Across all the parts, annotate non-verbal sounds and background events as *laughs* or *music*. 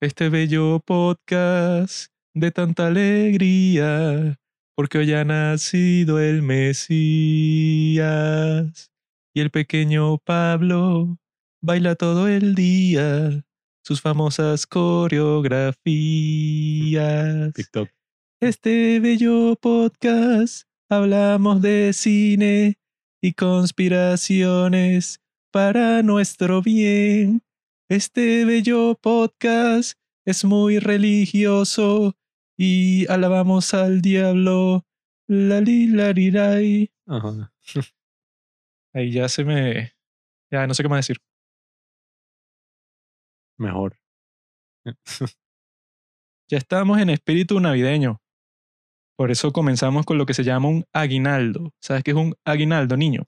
este bello podcast de tanta alegría, porque hoy ha nacido el Mesías y el pequeño Pablo baila todo el día sus famosas coreografías. TikTok. Este bello podcast hablamos de cine y conspiraciones para nuestro bien. Este bello podcast es muy religioso y alabamos al diablo. La li la li, lai. Ajá. *laughs* Ahí ya se me. Ya no sé qué más decir. Mejor. *laughs* Ya estamos en espíritu navideño. Por eso comenzamos con lo que se llama un aguinaldo. ¿Sabes qué es un aguinaldo, niño?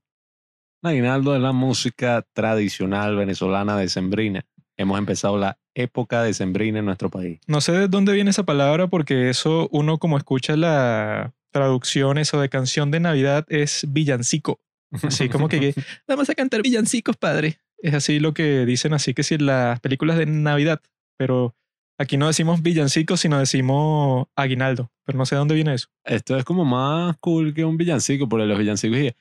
Aguinaldo es la música tradicional venezolana decembrina. Hemos empezado la época decembrina en nuestro país. No sé de dónde viene esa palabra porque eso uno como escucha la traducción eso de canción de Navidad es villancico. Así como que, que, *laughs* vamos a cantar villancicos, padre. Es así lo que dicen así que si las películas de Navidad, pero aquí no decimos villancicos, sino decimos aguinaldo, pero no sé de dónde viene eso. Esto es como más cool que un villancico, porque los villancicos y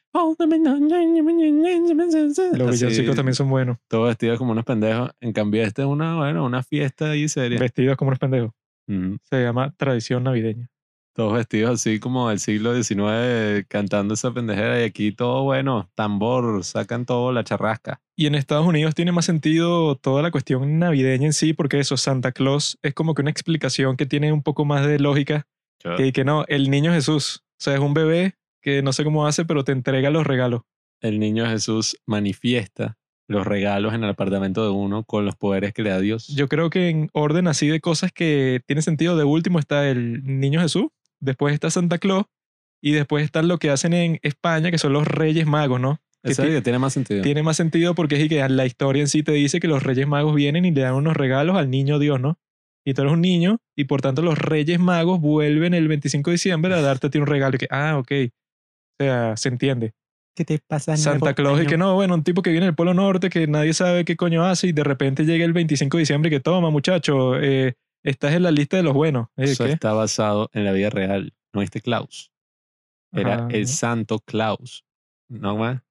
Los Así, villancicos también son buenos, Todos vestidos como unos pendejos. En cambio, este es una, bueno, una fiesta ahí seria. vestidos como unos pendejos. Se llama tradición navideña. Todos vestidos así como del siglo XIX cantando esa pendejera y aquí todo bueno, tambor, sacan todo la charrasca. Y en Estados Unidos tiene más sentido toda la cuestión navideña en sí, porque eso, Santa Claus es como que una explicación que tiene un poco más de lógica que, que no, el niño Jesús. O sea, es un bebé que no sé cómo hace, pero te entrega los regalos. El niño Jesús manifiesta los regalos en el apartamento de uno con los poderes que le da Dios. Yo creo que en orden así de cosas que tiene sentido, de último está el niño Jesús, después está Santa Claus, y después están lo que hacen en España, que son los Reyes Magos, ¿no? Que Esa tiene más sentido. tiene más sentido porque es que la historia en sí te dice que los Reyes Magos vienen y le dan unos regalos al niño Dios, ¿no? Y tú eres un niño y por tanto los Reyes Magos vuelven el 25 de diciembre a darte a ti un regalo y que, ah, ok. O sea, se entiende. ¿Qué te pasa? Santa Claus y que no, bueno, un tipo que viene del Polo Norte que nadie sabe qué coño hace y de repente llega el 25 de diciembre y que toma, muchacho, eh, estás en la lista de los buenos. Eh, Eso ¿qué? está basado en la vida real. No este Klaus. Era Ajá, el. Santo Claus. ¿No más?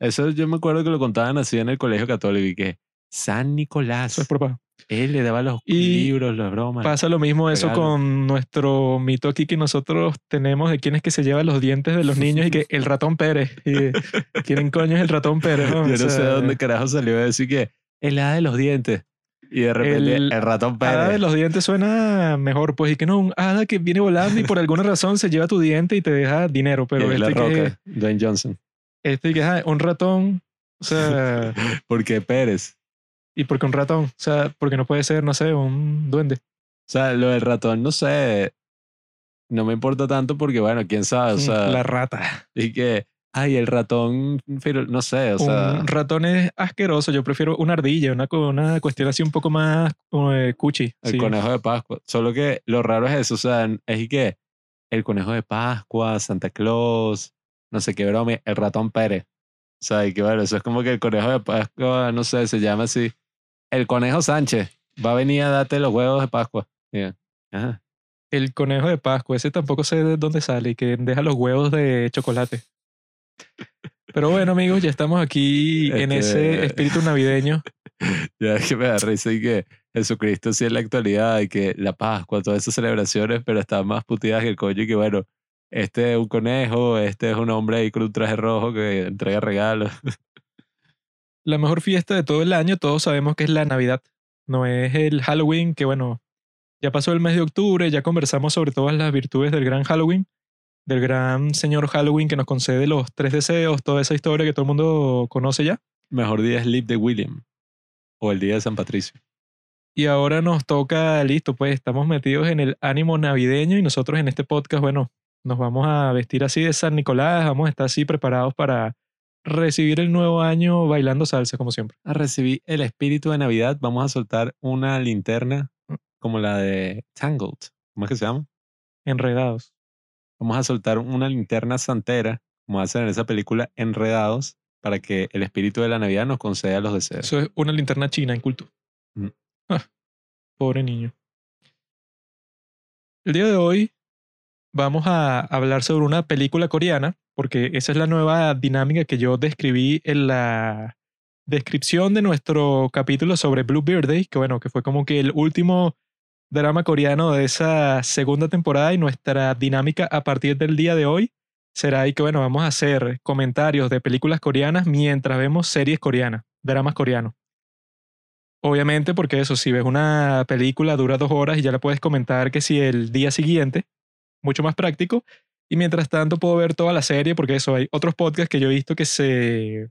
Eso yo me acuerdo que lo contaban así en el colegio católico y que San Nicolás, Eso es propaganda. él le daba los Y libros, las bromas. Pasa lo mismo eso regalo. con nuestro mito aquí que nosotros tenemos de quién es que se lleva los dientes de los niños y que el ratón Pérez. Y, ¿Quién coño es el ratón Pérez? no? Yo O no sé de dónde carajo salió decir que el hada de los dientes. Y de repente el, El ratón Pérez. Hada de los dientes suena mejor, pues, y que no, un hada que viene volando y por alguna razón se lleva tu diente y te deja dinero, pero Y la este que, roca, Dwayne Johnson. este que ah, un ratón, o sea, *laughs* Porque Pérez. y porque un ratón, o sea, porque no puede ser, no sé, un duende. O sea, lo del ratón, no sé. No me importa tanto porque, bueno, quién sabe. O sea, la rata. y que, ay, el ratón, no sé, o sea, un ratón es asqueroso, yo prefiero una ardilla, una, una cuestión así un poco más eh, cuchi. el sí. conejo de Pascua. Solo que lo raro es eso, o sea, es que el conejo de Pascua, Santa Claus, no sé qué broma, el ratón Pérez. O sea, y que bueno, eso es como que el conejo de Pascua, no sé, se llama así. El conejo Sánchez va a venir a darte los huevos de Pascua. Y yo, Ajá. El conejo de Pascua, ese tampoco sé de dónde sale y que deja los huevos de chocolate. Pero bueno, amigos, ya estamos aquí *laughs* en ese espíritu navideño. *laughs* Ya es que me da risa y que Jesucristo sí en la actualidad y que la Pascua, todas esas celebraciones, pero están más puteadas que el coño y que bueno, este es un conejo, este es un hombre ahí con un traje rojo que entrega regalos. *laughs* La mejor fiesta de todo el año, todos sabemos que es la Navidad. No es el Halloween, que bueno, ya pasó el mes de octubre, ya conversamos sobre todas las virtudes del gran Halloween, del gran señor Halloween que nos concede los tres deseos, toda esa historia que todo el mundo conoce ya. Mejor día es Live de William o el día de San Patricio. Y ahora nos toca, listo, pues estamos metidos en el ánimo navideño y nosotros en este podcast, bueno, nos vamos a vestir así de San Nicolás, vamos a estar así preparados para recibir el nuevo año bailando salsa, como siempre. A recibir el espíritu de Navidad, vamos a soltar una linterna como la de Tangled. ¿Cómo es que se llama? Enredados. Vamos a soltar una linterna santera, como hacen en esa película Enredados, para que el espíritu de la Navidad nos conceda los deseos. Eso es una linterna china en culto. Mm. Ah. Pobre niño. El día de hoy vamos a hablar sobre una película coreana, porque esa es la nueva dinámica que yo describí en la descripción de nuestro capítulo sobre Blue Birthday, que bueno, que fue como que el último drama coreano de esa segunda temporada y nuestra dinámica a partir del día de hoy será ahí que bueno, vamos a hacer comentarios de películas coreanas mientras vemos series coreanas, dramas coreanos. Obviamente porque eso, si ves una película dura dos horas y ya la puedes comentar que si el día siguiente, mucho más práctico, y mientras tanto puedo ver toda la serie porque eso, hay otros podcasts que yo he visto que se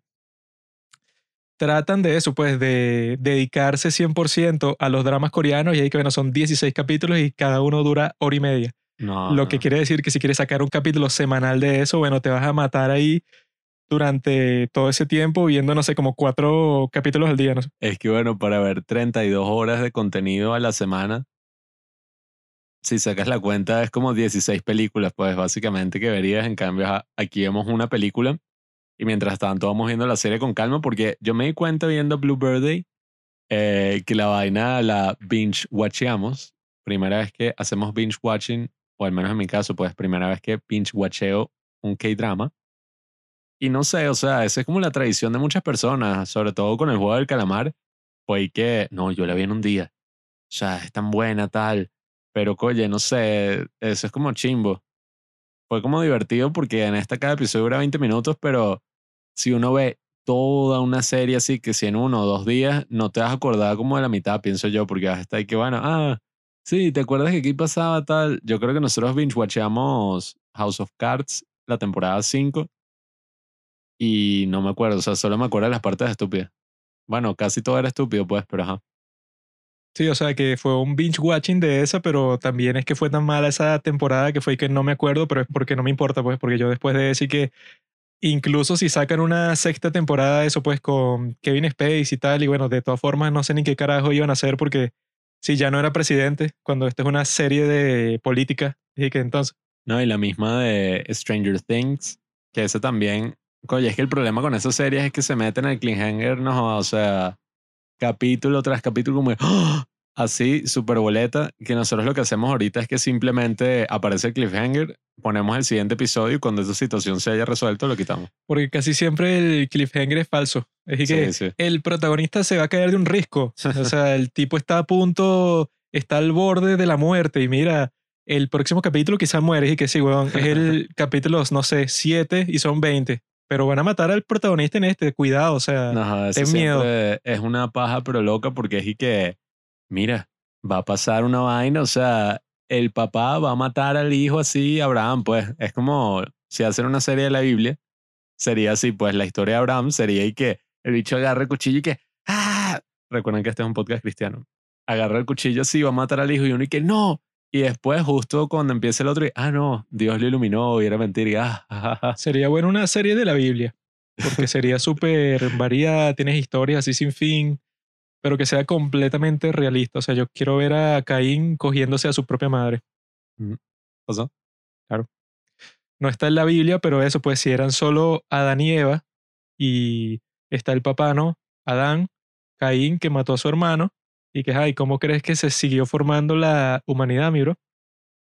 tratan de eso, pues de dedicarse 100% a los dramas coreanos y ahí que bueno, son 16 capítulos y cada uno dura hora y media. No, Lo que quiere decir que si quieres sacar un capítulo semanal de eso, bueno, te vas a matar ahí durante todo ese tiempo viendo, no sé, como cuatro capítulos al día, no sé. Es que bueno, para ver 32 horas de contenido a la semana, si sacas la cuenta es como 16 películas, pues básicamente que verías. En cambio, aquí vemos una película y mientras tanto vamos viendo la serie con calma porque yo me di cuenta viendo Blue Birthday eh, que la vaina la binge watcheamos. Primera vez que hacemos binge watching, o al menos en mi caso, pues primera vez que binge watcheo un K-drama. Y no sé, o sea, esa es como la tradición de muchas personas, sobre todo con el juego del calamar. Fue que, no, yo la vi en un día. O sea, es tan buena, tal. Pero, oye, no sé, eso es como chimbo. Fue como divertido porque en esta cada episodio dura 20 minutos, pero si uno ve toda una serie así, que si en uno o dos días no te vas a acordar como de la mitad, pienso yo, porque vas a estar ahí que, bueno, ah, sí, ¿te acuerdas que aquí pasaba tal? Yo creo que nosotros binge-watchamos House of Cards, la temporada 5, y no me acuerdo, o sea, solo me acuerdo de las partes estúpidas. Bueno, casi todo era estúpido, pues, pero ajá. Sí, o sea que fue un binge watching de esa, pero también es que fue tan mala esa temporada que fue que no me acuerdo, pero es porque no me importa, pues, porque yo después de decir que incluso si sacan una sexta temporada, eso pues con Kevin Spacey y tal, y bueno, de todas formas no sé ni qué carajo iban a hacer porque si ya no era presidente, cuando esta es una serie de política, y que entonces, No, y la misma de Stranger Things, que ese también. Oye, es que el problema con esas series es que se meten al cliffhanger, no, o sea, capítulo tras capítulo, como ¡ah! Así, super boleta, que nosotros lo que hacemos ahorita es que simplemente aparece el cliffhanger, ponemos el siguiente episodio y cuando esa situación se haya resuelto, lo quitamos. porque casi siempre el cliffhanger es falso. Es que Sí, sí. el protagonista se va a caer de un risco. O sea, el tipo está a punto, está al borde de la muerte y mira, el próximo capítulo quizás muere y que sí, weón, es el *laughs* capítulo, no sé, 7 y son 20. Pero van a matar al protagonista en este, cuidado, o sea, No, ten miedo. es una paja, pero loca, porque es y que, mira, va a pasar una vaina, o sea, el papá va a matar al hijo así, Abraham, pues, es como si hacen una serie de la Biblia, sería así, pues, la historia de Abraham sería y que el bicho agarra el cuchillo y que, ¡ah! Recuerden que este es un podcast cristiano. Agarra el cuchillo así, va a matar al hijo y uno y que, ¡no! Y después, justo cuando empieza el otro, y, ah, no, Dios lo iluminó y era mentira, y, ah, ja, ja, ja". sería bueno una serie de la Biblia. Porque sería *laughs* súper variada, tienes historias así sin fin, pero que sea completamente realista. O sea, yo quiero ver a Caín cogiéndose a su propia madre. ¿Pasó? no está en la Biblia, pero eso, pues si eran solo Adán y Eva, y está el papá, ¿no? Adán, Caín, que mató a su hermano, y que, ay, ¿cómo crees que se siguió formando la humanidad, mi bro?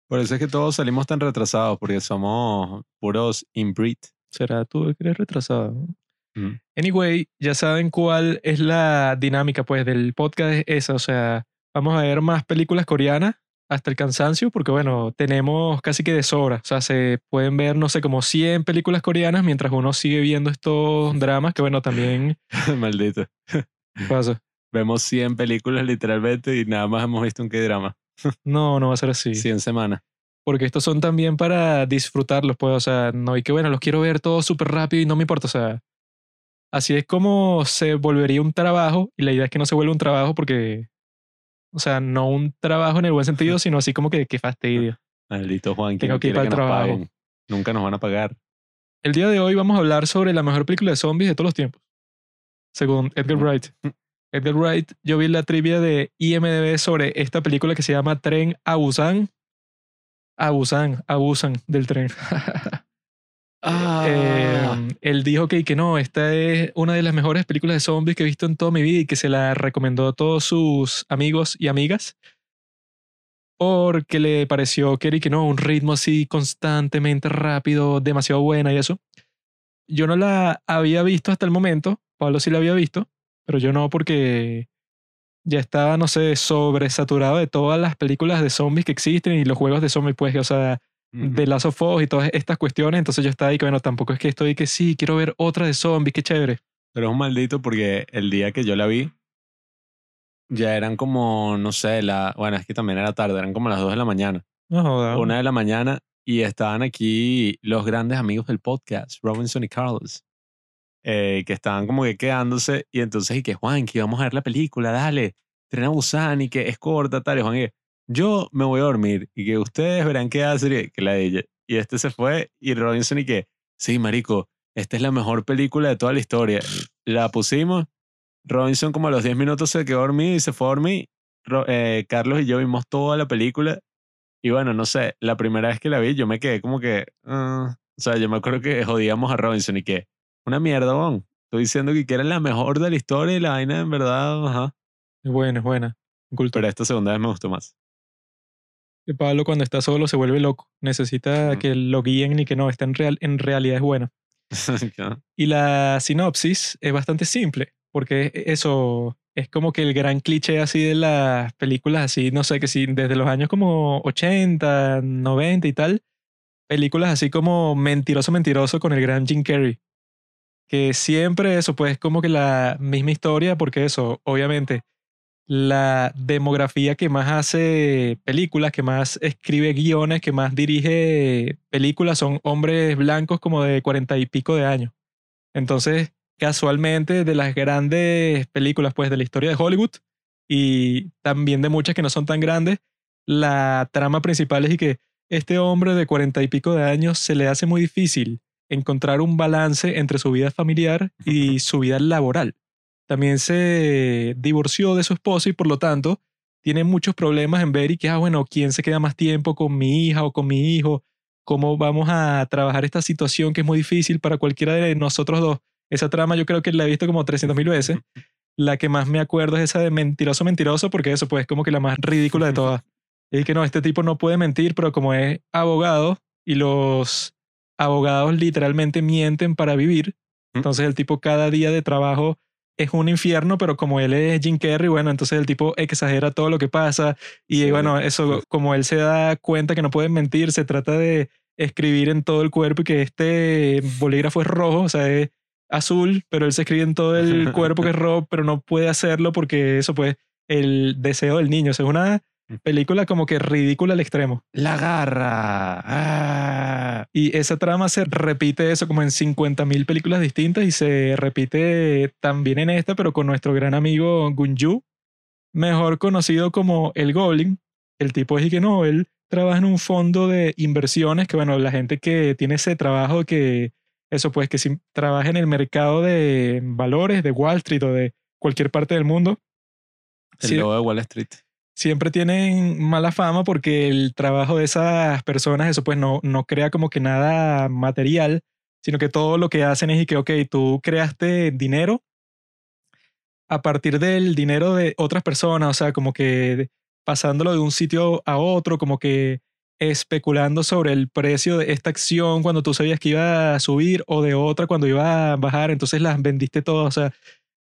Por eso es que todos salimos tan retrasados, porque somos puros inbreed. Será tú que eres retrasado. Mm. Anyway, ya saben cuál es la dinámica, pues, del podcast es esa, o sea, vamos a ver más películas coreanas hasta el cansancio, porque bueno, tenemos casi que de sobra, o sea, se pueden ver, no sé, como 100 películas coreanas mientras uno sigue viendo estos dramas, que bueno, también *laughs* Maldito. pasa. Vemos 100 películas literalmente y nada más hemos visto un K-drama. *laughs* No, no va a ser así. 100 semanas. Porque estos son también para disfrutarlos, pues, o sea, no hay que, bueno, los quiero ver todos súper rápido y no me importa, o sea, así es como se volvería un trabajo y la idea es que no se vuelva un trabajo porque, o sea, no un trabajo en el buen sentido, *laughs* sino así como que, qué fastidio. Maldito Juan, que Tengo no que ir para el trabajo. paguen. Nunca nos van a pagar. El día de hoy vamos a hablar sobre la mejor película de zombies de todos los tiempos, según Edgar. Wright. Edgar Wright, yo vi la trivia de IMDb sobre esta película que se llama Tren a Busan. A Busan, abusan del tren. *laughs* Ah. Eh, él dijo que, que no, esta es una de las mejores películas de zombies que he visto en toda mi vida y que se la recomendó a todos sus amigos y amigas porque le pareció que, que no, un ritmo así constantemente rápido, demasiado buena y eso. Yo no la había visto hasta el momento, Pablo sí la había visto, pero yo no porque ya estaba, no sé, sobresaturado de todas las películas de zombies que existen y los juegos de zombies, pues, o sea, de Last of Us y todas estas cuestiones. Entonces yo estaba ahí que, bueno, tampoco es que estoy que sí, quiero ver otra de zombies, qué chévere. Pero es un maldito porque el día que yo la vi, ya eran como, no sé, la, bueno, es que también era tarde, eran como las 2 de la mañana, No una de la mañana, y estaban aquí los grandes amigos del podcast, Robinson y Carlos, eh, que estaban como que quedándose, y entonces, y que Juan, que vamos a ver la película, dale, Tren a Busan, y que es corta, tal, y Juan, y que, yo me voy a dormir, y que ustedes verán qué hacer, y que la de ella. Y este se fue, y Robinson, y que, sí, marico, esta es la mejor película de toda la historia. La pusimos, Robinson como a los 10 minutos se quedó dormido y se fue a dormir. Eh, Carlos y yo vimos toda la película. Y bueno, no sé, la primera vez que la vi yo me quedé como que... ah, o sea, yo me acuerdo que jodíamos a Robinson y que... Una mierda, bon. Estoy diciendo que era la mejor de la historia y la vaina en verdad, ajá. Es buena, es buena. Culto. Pero esta segunda vez me gustó más. Pablo cuando está solo se vuelve loco. Necesita que lo guíen y que no, está en, real, en realidad es buena. *laughs* Y la sinopsis es bastante simple, porque eso es como que el gran cliché así de las películas así, no sé, que sí, desde los años como 80, 90 y tal, películas así como Mentiroso, Mentiroso con el gran Jim Carrey. Que siempre eso, pues como que la misma historia, porque eso, obviamente, la demografía que más hace películas, que más escribe guiones, que más dirige películas son hombres blancos como de cuarenta y pico de años. Entonces, casualmente, de las grandes películas pues de la historia de Hollywood y también de muchas que no son tan grandes, la trama principal es que este hombre de cuarenta y pico de años se le hace muy difícil encontrar un balance entre su vida familiar y su vida laboral también se divorció de su esposa y por lo tanto tiene muchos problemas en ver y que, ah, bueno, ¿quién se queda más tiempo con mi hija o con mi hijo? ¿Cómo vamos a trabajar esta situación que es muy difícil para cualquiera de nosotros dos? Esa trama yo creo que la he visto como 300 mil veces. *laughs* La que más me acuerdo es esa de mentiroso, mentiroso, porque eso pues es como que la más ridícula de todas. Y que no, este tipo no puede mentir, pero como es abogado y los abogados literalmente mienten para vivir, entonces el tipo cada día de trabajo es un infierno, pero como él es Jim Carrey, bueno, entonces el tipo exagera todo lo que pasa y Sí, bueno, eso como él se da cuenta que no puede mentir, se trata de escribir en todo el cuerpo y que este bolígrafo es rojo, o sea, es azul, pero él se escribe en todo el *laughs* cuerpo que es rojo, pero no puede hacerlo porque eso pues el deseo del niño, o sea, es una película como que ridícula al extremo. La garra. Ah. Y esa trama se repite eso como en 50 mil películas distintas y se repite también en esta, pero con nuestro gran amigo Gunju, mejor conocido como el Goblin. El tipo es y que no, él trabaja en un fondo de inversiones, que bueno, la gente que tiene ese trabajo, que eso pues que si trabaja en el mercado de valores, de Wall Street o de cualquier parte del mundo, El sí- lobo de Wall Street. Siempre tienen mala fama porque el trabajo de esas personas, eso pues no, no crea como que nada material, sino que todo lo que hacen es y que, ok, tú creaste dinero a partir del dinero de otras personas, o sea, como que pasándolo de un sitio a otro, como que especulando sobre el precio de esta acción cuando tú sabías que iba a subir o de otra cuando iba a bajar, entonces las vendiste todas, o sea,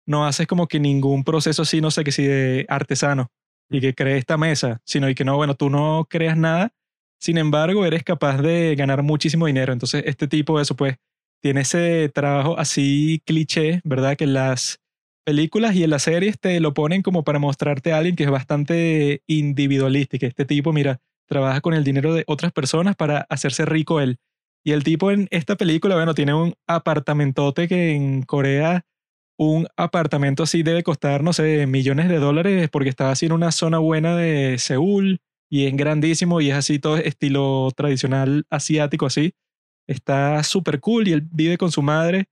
no haces como que ningún proceso así, no sé, que si de artesano y que cree esta mesa, sino y que no, bueno, tú no creas nada, sin embargo, eres capaz de ganar muchísimo dinero. Entonces, este tipo, eso pues, tiene ese trabajo así cliché, ¿verdad? Que las películas y en las series te lo ponen como para mostrarte a alguien que es bastante individualista que este tipo, mira, trabaja con el dinero de otras personas para hacerse rico él. Y el tipo en esta película, bueno, tiene un apartamentote que en Corea un apartamento así debe costar, no sé, millones de dólares porque está así en una zona buena de Seúl y es grandísimo y es así todo estilo tradicional asiático así. Está súper cool y él vive con su madre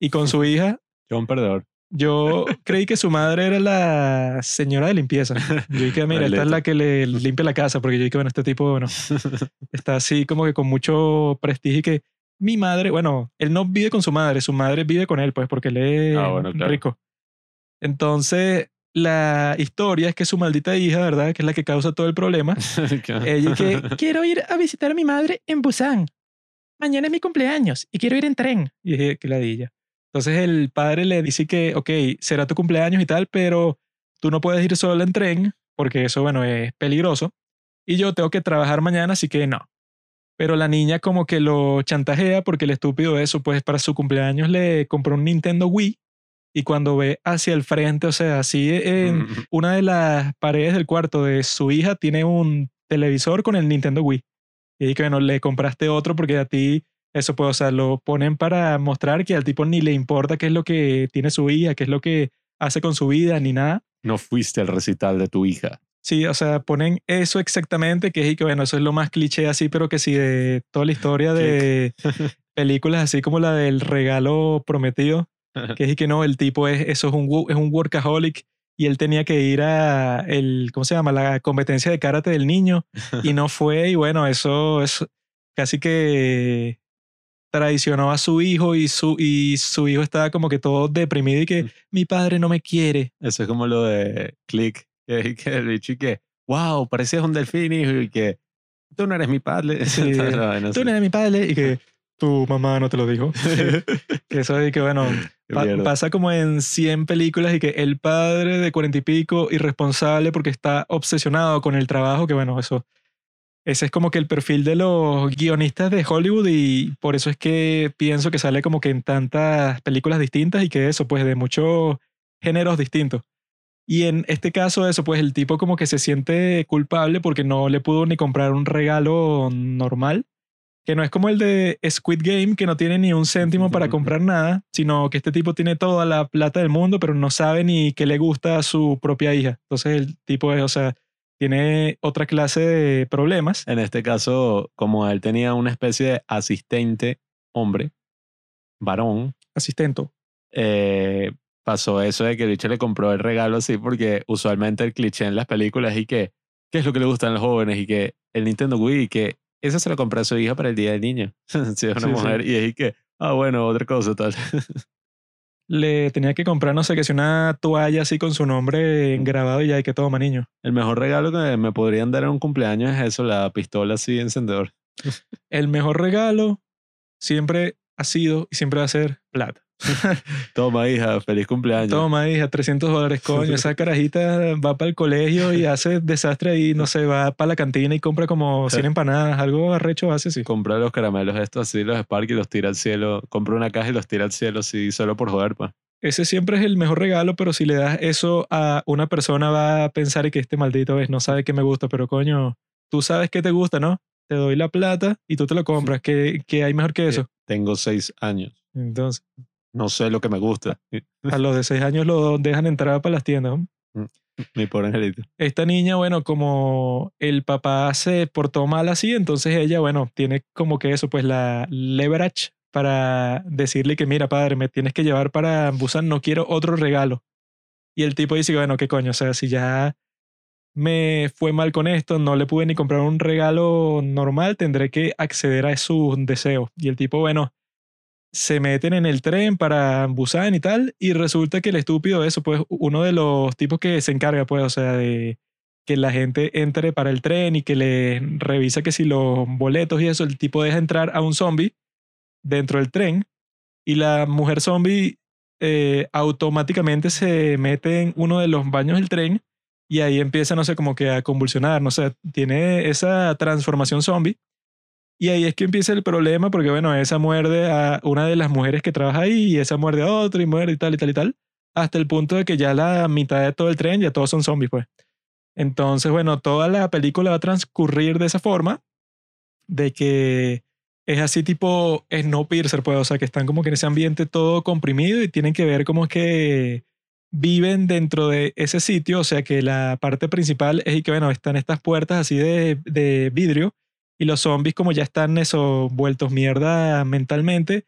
y con su hija. *laughs* Yo un perdedor. Yo *laughs* creí que su madre era la señora de limpieza. Yo dije, mira, esta es la que le limpia la casa porque yo dije, bueno, este tipo, bueno, *laughs* está así como que con mucho prestigio y que mi madre, bueno, él no vive con su madre, su madre vive con él, pues, porque él es Ah, bueno, claro. rico. Entonces, la historia es que su maldita hija, ¿verdad? Que es la que causa todo el problema. *laughs* Ella que *laughs* quiero ir a visitar a mi madre en Busan. Mañana es mi cumpleaños y quiero ir en tren. Y dije, que ladilla. Entonces el padre le dice que, ok, será tu cumpleaños y tal, pero tú no puedes ir solo en tren porque eso, bueno, es peligroso. Y yo tengo que trabajar mañana, así que no. Pero la niña como que lo chantajea porque el estúpido eso, pues para su cumpleaños le compró un Nintendo Wii y cuando ve hacia el frente, o sea, así en una de las paredes del cuarto de su hija tiene un televisor con el Nintendo Wii. Y que bueno, le compraste otro porque a ti eso pues, o sea, lo ponen para mostrar que al tipo ni le importa qué es lo que tiene su hija, qué es lo que hace con su vida, ni nada. no fuiste al recital de tu hija. Sí, o sea, ponen eso exactamente, que es y que bueno, eso es lo más cliché así, pero que sí de toda la historia de *laughs* películas así como la del regalo prometido, que es y que no, el tipo es, eso es un, es un workaholic y él tenía que ir a el, ¿cómo se llama? La competencia de karate del niño y no fue y bueno, eso es casi que traicionó a su hijo y su, y su hijo estaba como que todo deprimido y que mi padre no me quiere. Eso es como lo de Click, que, que el bicho y que, wow, parecías un delfín hijo", y que tú no eres mi padre. *laughs* Sí, *laughs* la vaina Tú no eres mi padre y que *laughs* tu mamá no te lo dijo. que eso y que bueno, pa- pasa como en 100 películas y que el padre de cuarenta y pico irresponsable porque está obsesionado con el trabajo, que bueno, eso ese es como que el perfil de los guionistas de Hollywood y por eso es que pienso que sale como que en tantas películas distintas y que eso pues de muchos géneros distintos. Y en este caso eso pues el tipo como que se siente culpable porque no le pudo ni comprar un regalo normal, que no es como el de Squid Game que no tiene ni un céntimo para comprar nada, sino que este tipo tiene toda la plata del mundo pero no sabe ni qué le gusta a su propia hija. Entonces el tipo es, o sea, tiene otra clase de problemas. En este caso, como él tenía una especie de asistente hombre, varón, Asistento. eh, pasó eso de que el bicho le compró el regalo así porque usualmente el cliché en las películas y que, ¿qué es lo que le gustan a los jóvenes? Y que el Nintendo Wii y que eso se lo compró a su hija para el Día del Niño. *laughs* si es una Sí, sí. mujer. Y es que, ah, bueno, otra cosa tal. *laughs* Le tenía que comprar, no sé, que si una toalla así con su nombre grabado y ya, y que toma, niño. el mejor regalo que me podrían dar en un cumpleaños es eso, la pistola así encendedor. *laughs* El mejor regalo siempre ha sido y siempre va a ser plata. *laughs* Toma, hija, feliz cumpleaños. Toma, hija, 300 dólares, coño. *laughs* Esa carajita va para el colegio y *laughs* hace desastre y, no sé, va para la cantina y compra como 100 empanadas. Algo arrecho hace, sí. Compra los caramelos estos así, los Spark y los tira al cielo. Compra una caja y los tira al cielo así, solo por joder, pues. Ese siempre es el mejor regalo, pero si le das eso a una persona va a pensar que este maldito es, no sabe qué me gusta, pero coño, tú sabes qué te gusta, ¿no? Te doy la plata y tú te lo compras. ¿Qué, qué hay mejor que eso? Tengo seis años. Entonces, No sé lo que me gusta. a los de seis años lo dejan entrar para las tiendas. ¿no? Mi pobre angelito. Esta niña, bueno, como el papá se portó mal así, entonces ella, bueno, tiene como que eso, pues la leverage para decirle que, mira, padre, me tienes que llevar para Busan, no quiero otro regalo. Y el tipo dice, bueno, qué coño, o sea, si ya me fue mal con esto, no le pude ni comprar un regalo normal, tendré que acceder a sus deseos. Y el tipo, bueno, se meten en el tren para Busan y tal, y resulta que el estúpido eso, pues uno de los tipos que se encarga, pues, o sea, de que la gente entre para el tren y que le revisa que si los boletos y eso, el tipo deja entrar a un zombie dentro del tren y la mujer zombie eh, automáticamente se mete en uno de los baños del tren y ahí empieza, no sé, como que a convulsionar, no sé, tiene esa transformación zombie. Y ahí es que empieza el problema porque, bueno, esa muerde a una de las mujeres que trabaja ahí y esa muerde a otra y muerde y tal y tal y tal, hasta el punto de que ya la mitad de todo el tren ya todos son zombies, pues. Entonces, bueno, toda la película va a transcurrir de esa forma, de que es así tipo Snowpiercer, pues, o sea, que están como que en ese ambiente todo comprimido y tienen que ver como que viven dentro de ese sitio, o sea, que la parte principal es y que, bueno, están estas puertas así de, de vidrio y los zombies como ya están eso, vueltos mierda mentalmente,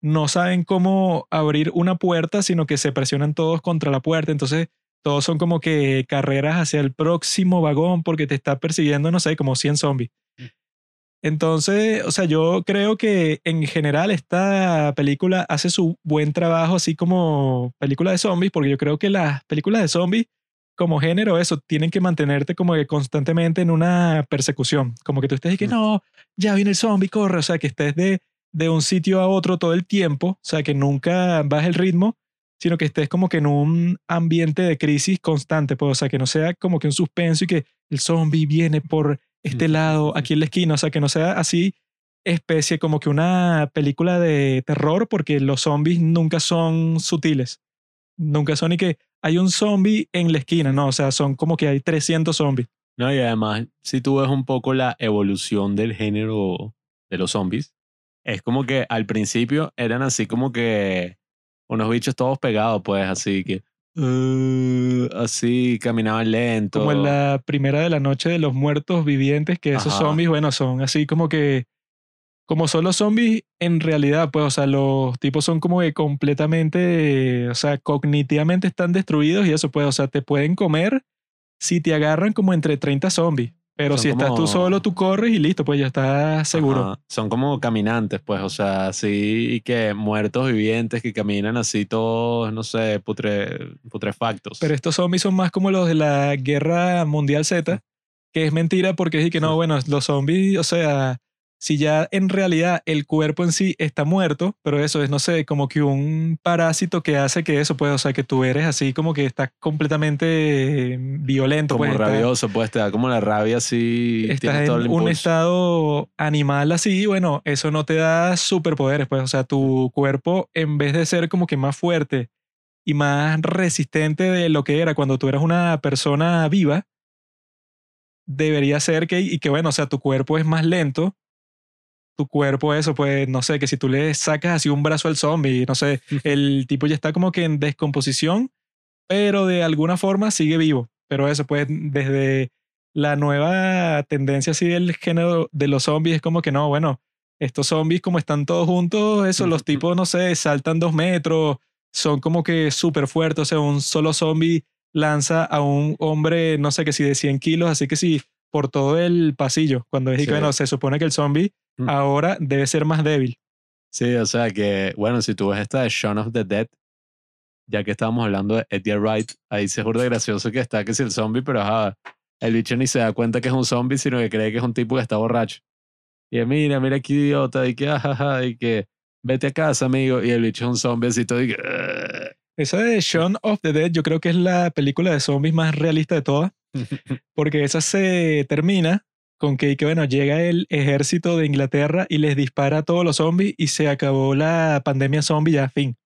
no saben cómo abrir una puerta, sino que se presionan todos contra la puerta, entonces todos son como que carreras hacia el próximo vagón porque te está persiguiendo, no sé, como 100 zombies. Entonces, o sea, yo creo que en general esta película hace su buen trabajo así como película de zombies, porque yo creo que las películas de zombies como género, eso, tienen que mantenerte como que constantemente en una persecución. Como que tú estés y que no, ya viene el zombie, corre. O sea, que estés de, de un sitio a otro todo el tiempo. O sea, que nunca bajes el ritmo, sino que estés como que en un ambiente de crisis constante. Pues, o sea, que no sea como que un suspenso y que el zombie viene por este lado, aquí en la esquina. O sea, que no sea así especie como que una película de terror, porque los zombies nunca son sutiles. Nunca son y que hay un zombie en la esquina, no, o sea, son como que hay 300 zombies. No, y además, si tú ves un poco la evolución del género de los zombies, es como que al principio eran así como que unos bichos todos pegados, pues, así que. uh, así caminaban lento. Como en la primera de la noche de los muertos vivientes, que esos Ajá. zombies, bueno, son así como que. Como son los zombies, en realidad, pues, o sea, los tipos son como que completamente, o sea, cognitivamente están destruidos y eso, pues, o sea, te pueden comer si te agarran como entre 30 zombies. Pero Son si estás tú como- solo, tú corres y listo, pues ya estás seguro. Ajá. Son como caminantes, pues, o sea, así y que muertos vivientes que caminan así todos, no sé, putre, putrefactos. Pero estos zombies son más como los de la Guerra Mundial Z, que es mentira porque es que no, bueno, los zombies, o sea, si ya en realidad el cuerpo en sí está muerto, pero eso es, no sé, como que un parásito que hace que eso, pues, o sea, que tú eres así como que estás completamente eh, violento, como pues, estás- rabioso, pues te da como la rabia así. estás todo en el un estado animal así, bueno, eso no te da superpoderes, pues, o sea, tu cuerpo en vez de ser como que más fuerte y más resistente de lo que era cuando tú eras una persona viva, debería ser que, y que bueno, o sea, tu cuerpo es más lento, tu cuerpo eso, pues, no sé, que si tú le sacas así un brazo al zombie, no sé, el tipo ya está como que en descomposición, pero de alguna forma sigue vivo, pero eso, pues, desde la nueva tendencia así del género de los zombies es como que no, bueno, estos zombies como están todos juntos, eso, los tipos, no sé, saltan dos metros, son como que súper fuertes, o sea, un solo zombie lanza a un hombre, no sé, que si de 100 kilos, así que sí, por todo el pasillo, cuando es y que, Sí. bueno, se supone que el zombie Mm. ahora debe ser más débil. Sí, o sea que, bueno, si tú ves esta de Shaun of the Dead, ya que estábamos hablando de Edgar Wright, ahí se juro de gracioso que está que si el zombie, pero ajá, el bicho ni se da cuenta que es un zombie, sino que cree que es un tipo que está borracho. Y él, mira, mira qué idiota, y que, ajaja, y que, vete a casa, amigo, y el bicho es un zombie así todo, y que. Esa de Shaun of the Dead yo creo que es la película de zombies más realista de todas, *laughs* porque esa se termina con que, que, bueno, llega el ejército de Inglaterra y les dispara a todos los zombies y se acabó la pandemia zombie ya, fin.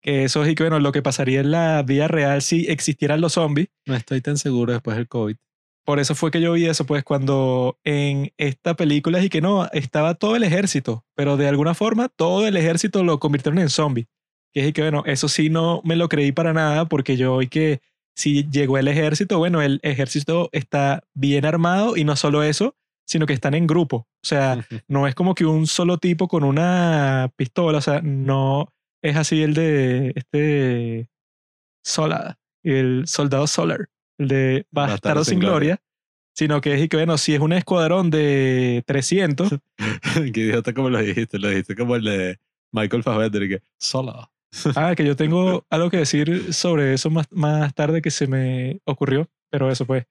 Que eso es y que, bueno, lo que pasaría en la vida real si existieran los zombies. no estoy tan seguro después del COVID. Por eso fue que yo vi eso, pues cuando en esta película y que no, estaba todo el ejército, pero de alguna forma todo el ejército lo convirtieron en zombie. Que es y que bueno, eso sí no me lo creí para nada porque yo vi que si llegó el ejército, bueno, el ejército está bien armado y no solo eso, sino que están en grupo. O sea, no es como que un solo tipo con una pistola, o sea, no es así el de este Sola, el soldado Solar, el de Bastardo sin Gloria, sino que es y que bueno, si es un escuadrón de 300, *laughs* qué idiota como lo dijiste, lo dijiste como el de Michael Fassbender, que, sola. *laughs* ah, que yo tengo algo que decir sobre eso más, más tarde que se me ocurrió, pero eso pues,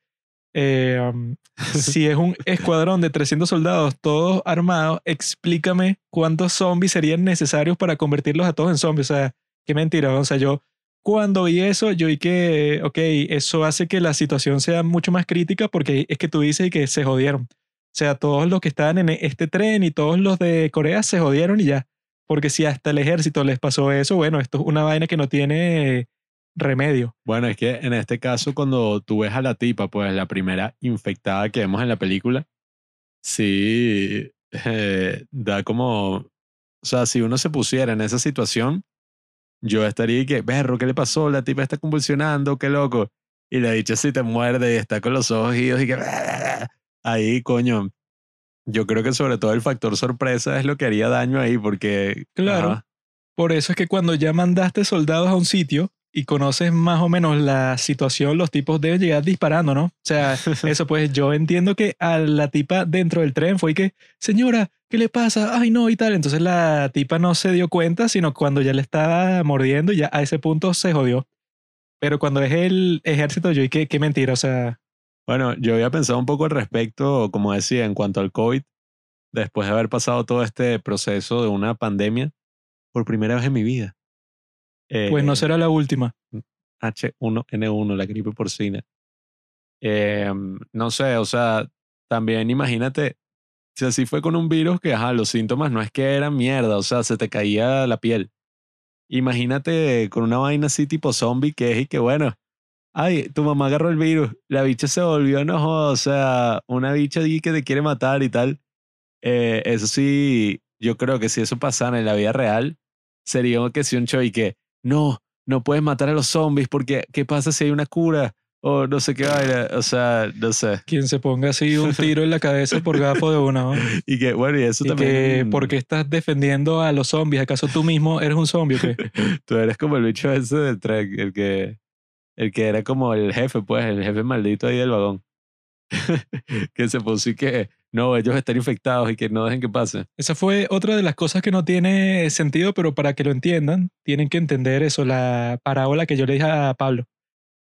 eh, um, *laughs* si es un escuadrón de 300 soldados todos armados, explícame cuántos zombies serían necesarios para convertirlos a todos en zombies. O sea, qué mentira. O sea, yo cuando vi eso, yo vi que, ok, eso hace que la situación sea mucho más crítica porque es que tú dices que se jodieron. O sea, todos los que estaban en este tren y todos los de Corea se jodieron y ya. Porque si hasta el ejército les pasó eso, bueno, esto es una vaina que no tiene remedio. Bueno, es que en este caso, cuando tú ves a la tipa, pues la primera infectada que vemos en la película, sí eh, da como. O sea, si uno se pusiera en esa situación, yo estaría que, berro, ¿qué le pasó? La tipa está convulsionando, qué loco. Y la dicha si te muerde y está con los ojos y que. *laughs* Ahí, coño. Yo creo que sobre todo el factor sorpresa es lo que haría daño ahí, porque. Claro. ajá, Por eso es que cuando ya mandaste soldados a un sitio y conoces más o menos la situación, los tipos deben llegar disparando, ¿no? O sea, *laughs* eso pues yo entiendo que a la tipa dentro del tren fue que, señora, ¿qué le pasa? Ay, no, y tal. Entonces la tipa no se dio cuenta, sino cuando ya le estaba mordiendo, ya a ese punto se jodió. Pero cuando es el ejército, yo, y qué, qué mentira, o sea, Bueno, yo había pensado un poco al respecto, como decía, en cuanto al COVID, después de haber pasado todo este proceso de una pandemia, por primera vez en mi vida. pues no Eh, será la última. H1N1, la gripe porcina. Eh, no sé, o sea, también imagínate, si así fue con un virus que, ajá, los síntomas no es que eran mierda, o sea, se te caía la piel. Imagínate con una vaina así tipo zombie que es y que, bueno, ay, tu mamá agarró el virus, la bicha se volvió, no, joda, o sea, una bicha allí que te quiere matar y tal. Eh, eso sí, yo creo que si eso pasara en la vida real, sería que si un show y que, no, no puedes matar a los zombies porque, ¿qué pasa si hay una cura? O no sé qué vaina, o sea, no sé. Quien se ponga así un tiro en la cabeza por gafo de una, ¿no? *laughs* Y que, bueno, y eso Y también. que, ¿por qué estás defendiendo a los zombies? ¿Acaso tú mismo eres un zombie o qué? *laughs* Tú eres como el bicho ese del tren, el que, el que era como el jefe, pues, el jefe maldito ahí del vagón. *laughs* que se puso y que, no, ellos están infectados y que no dejen que pase. Esa fue otra de las cosas que no tiene sentido, pero para que lo entiendan, tienen que entender eso, la parábola que yo le dije a Pablo.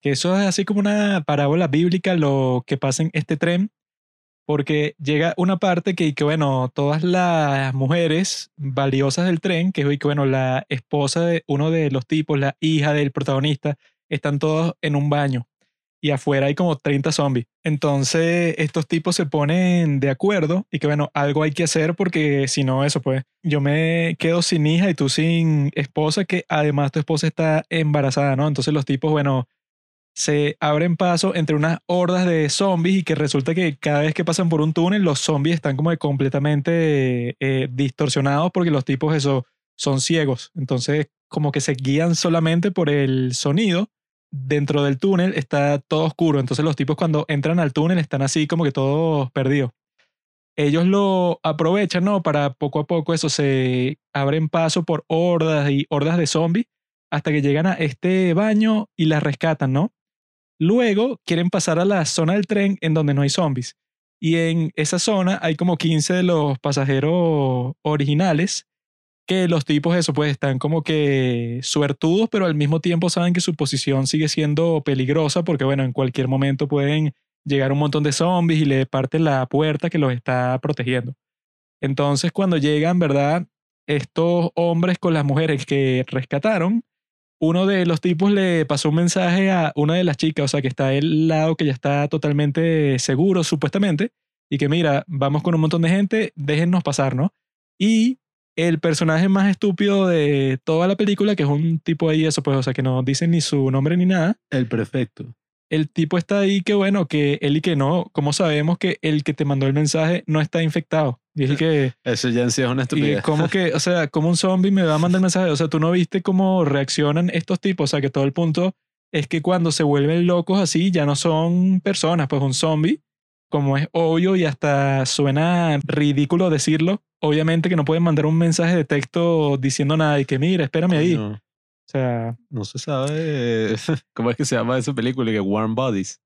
Que eso es así como una parábola bíblica lo que pasa en este tren, porque llega una parte que, que bueno, todas las mujeres valiosas del tren, que es que, bueno, la esposa de uno de los tipos, la hija del protagonista, están todos en un baño y afuera hay como 30 zombies. Entonces estos tipos se ponen de acuerdo y que bueno, algo hay que hacer porque si no eso pues yo me quedo sin hija y tú sin esposa que además tu esposa está embarazada, ¿no? Entonces los tipos, bueno, se abren paso entre unas hordas de zombies y que resulta que cada vez que pasan por un túnel los zombies están como completamente eh, distorsionados porque los tipos eso son ciegos. Entonces como que se guían solamente por el sonido dentro del túnel está todo oscuro. Entonces los tipos cuando entran al túnel están así como que todos perdidos. Ellos lo aprovechan, ¿no? Para poco a poco eso se abren paso por hordas y hordas de zombies hasta que llegan a este baño y las rescatan, ¿no? Luego quieren pasar a la zona del tren en donde no hay zombies. Y en esa zona hay como 15 de los pasajeros originales que los tipos eso pues están como que suertudos, pero al mismo tiempo saben que su posición sigue siendo peligrosa porque bueno, en cualquier momento pueden llegar un montón de zombies y le parten la puerta que los está protegiendo. Entonces cuando llegan, ¿verdad? Estos hombres con las mujeres que rescataron, uno de los tipos le pasó un mensaje a una de las chicas, o sea, que está al lado, que ya está totalmente seguro, supuestamente, y que mira, vamos con un montón de gente, déjennos pasar, ¿no? Y el personaje más estúpido de toda la película, que es un tipo ahí, eso pues, o sea, que no dice ni su nombre ni nada. El prefecto. El tipo está ahí que bueno, que él y que no, ¿cómo sabemos que el que te mandó el mensaje no está infectado? Dije que, Eso ya en sí es una y estupidez. como que, o sea, como un zombie me va a mandar el mensaje, o sea, tú no viste cómo reaccionan estos tipos, o sea, que todo el punto es que cuando se vuelven locos así, ya no son personas, pues un zombie, como es obvio y hasta suena ridículo decirlo, obviamente que no pueden mandar un mensaje de texto diciendo nada y que mira, espérame ahí. O sea, no se sabe *laughs* cómo es que se llama esa película, que Warm Bodies.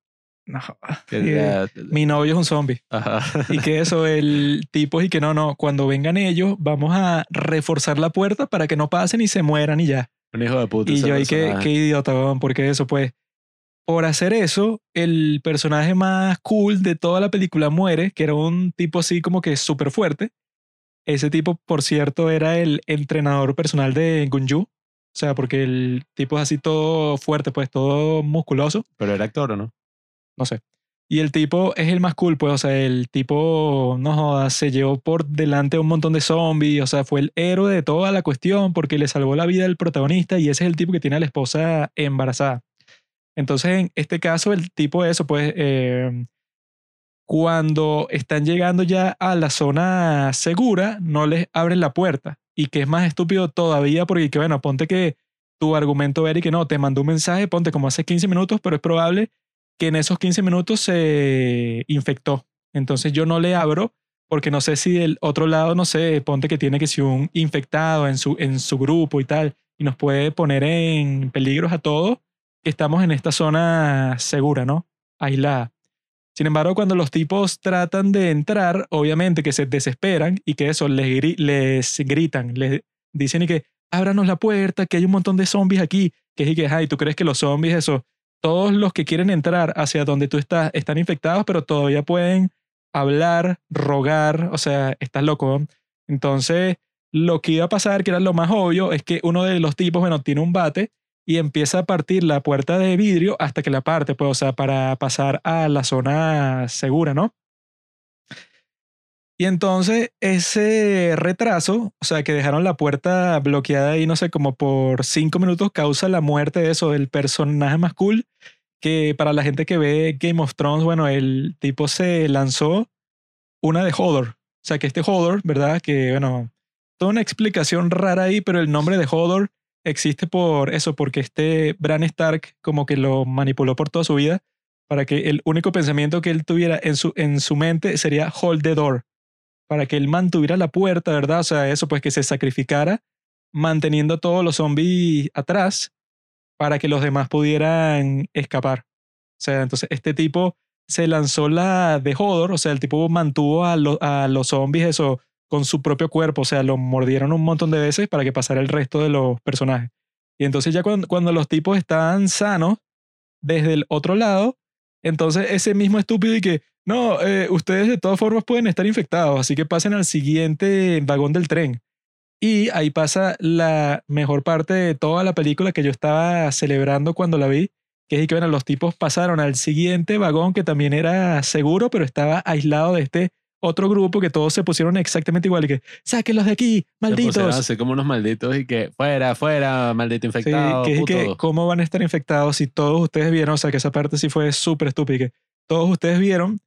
no. Que la- Mi novio es un zombie. Ajá. Y que eso, el tipo y que no, no, cuando vengan ellos, vamos a reforzar la puerta para que no pasen y se mueran y ya. Un hijo de puta. Y yo, y qué, qué idiota, weón, porque eso, pues, por hacer eso, el personaje más cool de toda la película muere, que era un tipo así como que súper fuerte. Ese tipo, por cierto, era el entrenador personal de Gunju. O sea, porque el tipo es así todo fuerte, pues todo musculoso. Pero era actor, ¿o no? No sé. Y el tipo es el más cool, pues, o sea, el tipo, no jodas, se llevó por delante a un montón de zombies, o sea, fue el héroe de toda la cuestión porque le salvó la vida al protagonista y ese es el tipo que tiene a la esposa embarazada. Entonces, en este caso, el tipo de eso, pues, eh, cuando están llegando ya a la zona segura, no les abren la puerta. Y que es más estúpido todavía porque, que, bueno, ponte que tu argumento era que no, te mandó un mensaje, ponte como hace 15 minutos, pero es probable que en esos 15 minutos se infectó. Entonces yo no le abro porque no sé si del otro lado, no sé, ponte que tiene que ser un infectado en su, en su grupo y tal. y nos puede poner en peligros a todos estamos en esta zona segura, ¿no? Aislada. Sin embargo, cuando los tipos tratan de entrar, obviamente que se desesperan y que eso les, gri- les gritan, les dicen y que ábranos la puerta, que hay un montón de zombies aquí, que es y que, ay, ¿tú crees que los zombies, eso, todos los que quieren entrar hacia donde tú estás están infectados, pero todavía pueden hablar, rogar, o sea, estás loco. Entonces, lo que iba a pasar, que era lo más obvio, es que uno de los tipos, bueno, tiene un bate y empieza a partir la puerta de vidrio hasta que la parte, pues, o sea, para pasar a la zona segura, ¿no? Y entonces ese retraso, o sea, que dejaron la puerta bloqueada ahí, no sé, como por cinco minutos, causa la muerte de eso, del personaje más cool, que para la gente que ve Game of Thrones, bueno, el tipo se lanzó una de Hodor. O sea, que este Hodor, ¿verdad? Que, bueno, toda una explicación rara ahí, pero el nombre de Hodor existe por eso, porque este Bran Stark como que lo manipuló por toda su vida para que el único pensamiento que él tuviera en su, en su mente sería hold the door, para que él mantuviera la puerta, ¿verdad? O sea, eso, pues que se sacrificara manteniendo a todos los zombies atrás para que los demás pudieran escapar. O sea, entonces este tipo se lanzó la de Hodor, o sea, el tipo mantuvo a, lo- a los zombies eso con su propio cuerpo, o sea, lo mordieron un montón de veces para que pasara el resto de los personajes. Y entonces ya cuando, cuando los tipos están sanos, desde el otro lado, entonces ese mismo estúpido y que, no, eh, ustedes de todas formas pueden estar infectados, así que pasen al siguiente vagón del tren. Y ahí pasa la mejor parte de toda la película que yo estaba celebrando cuando la vi, que es que bueno, los tipos pasaron al siguiente vagón que también era seguro, pero estaba aislado de este otro grupo que todos se pusieron exactamente igual y que, sáquenlos de aquí, Se malditos. así como unos malditos y que fuera, fuera, maldito Sí, infectado. que es que puto. cómo van a estar infectados si todos ustedes vieron, o sea, que esa parte sí fue súper estúpida, que todos ustedes vieron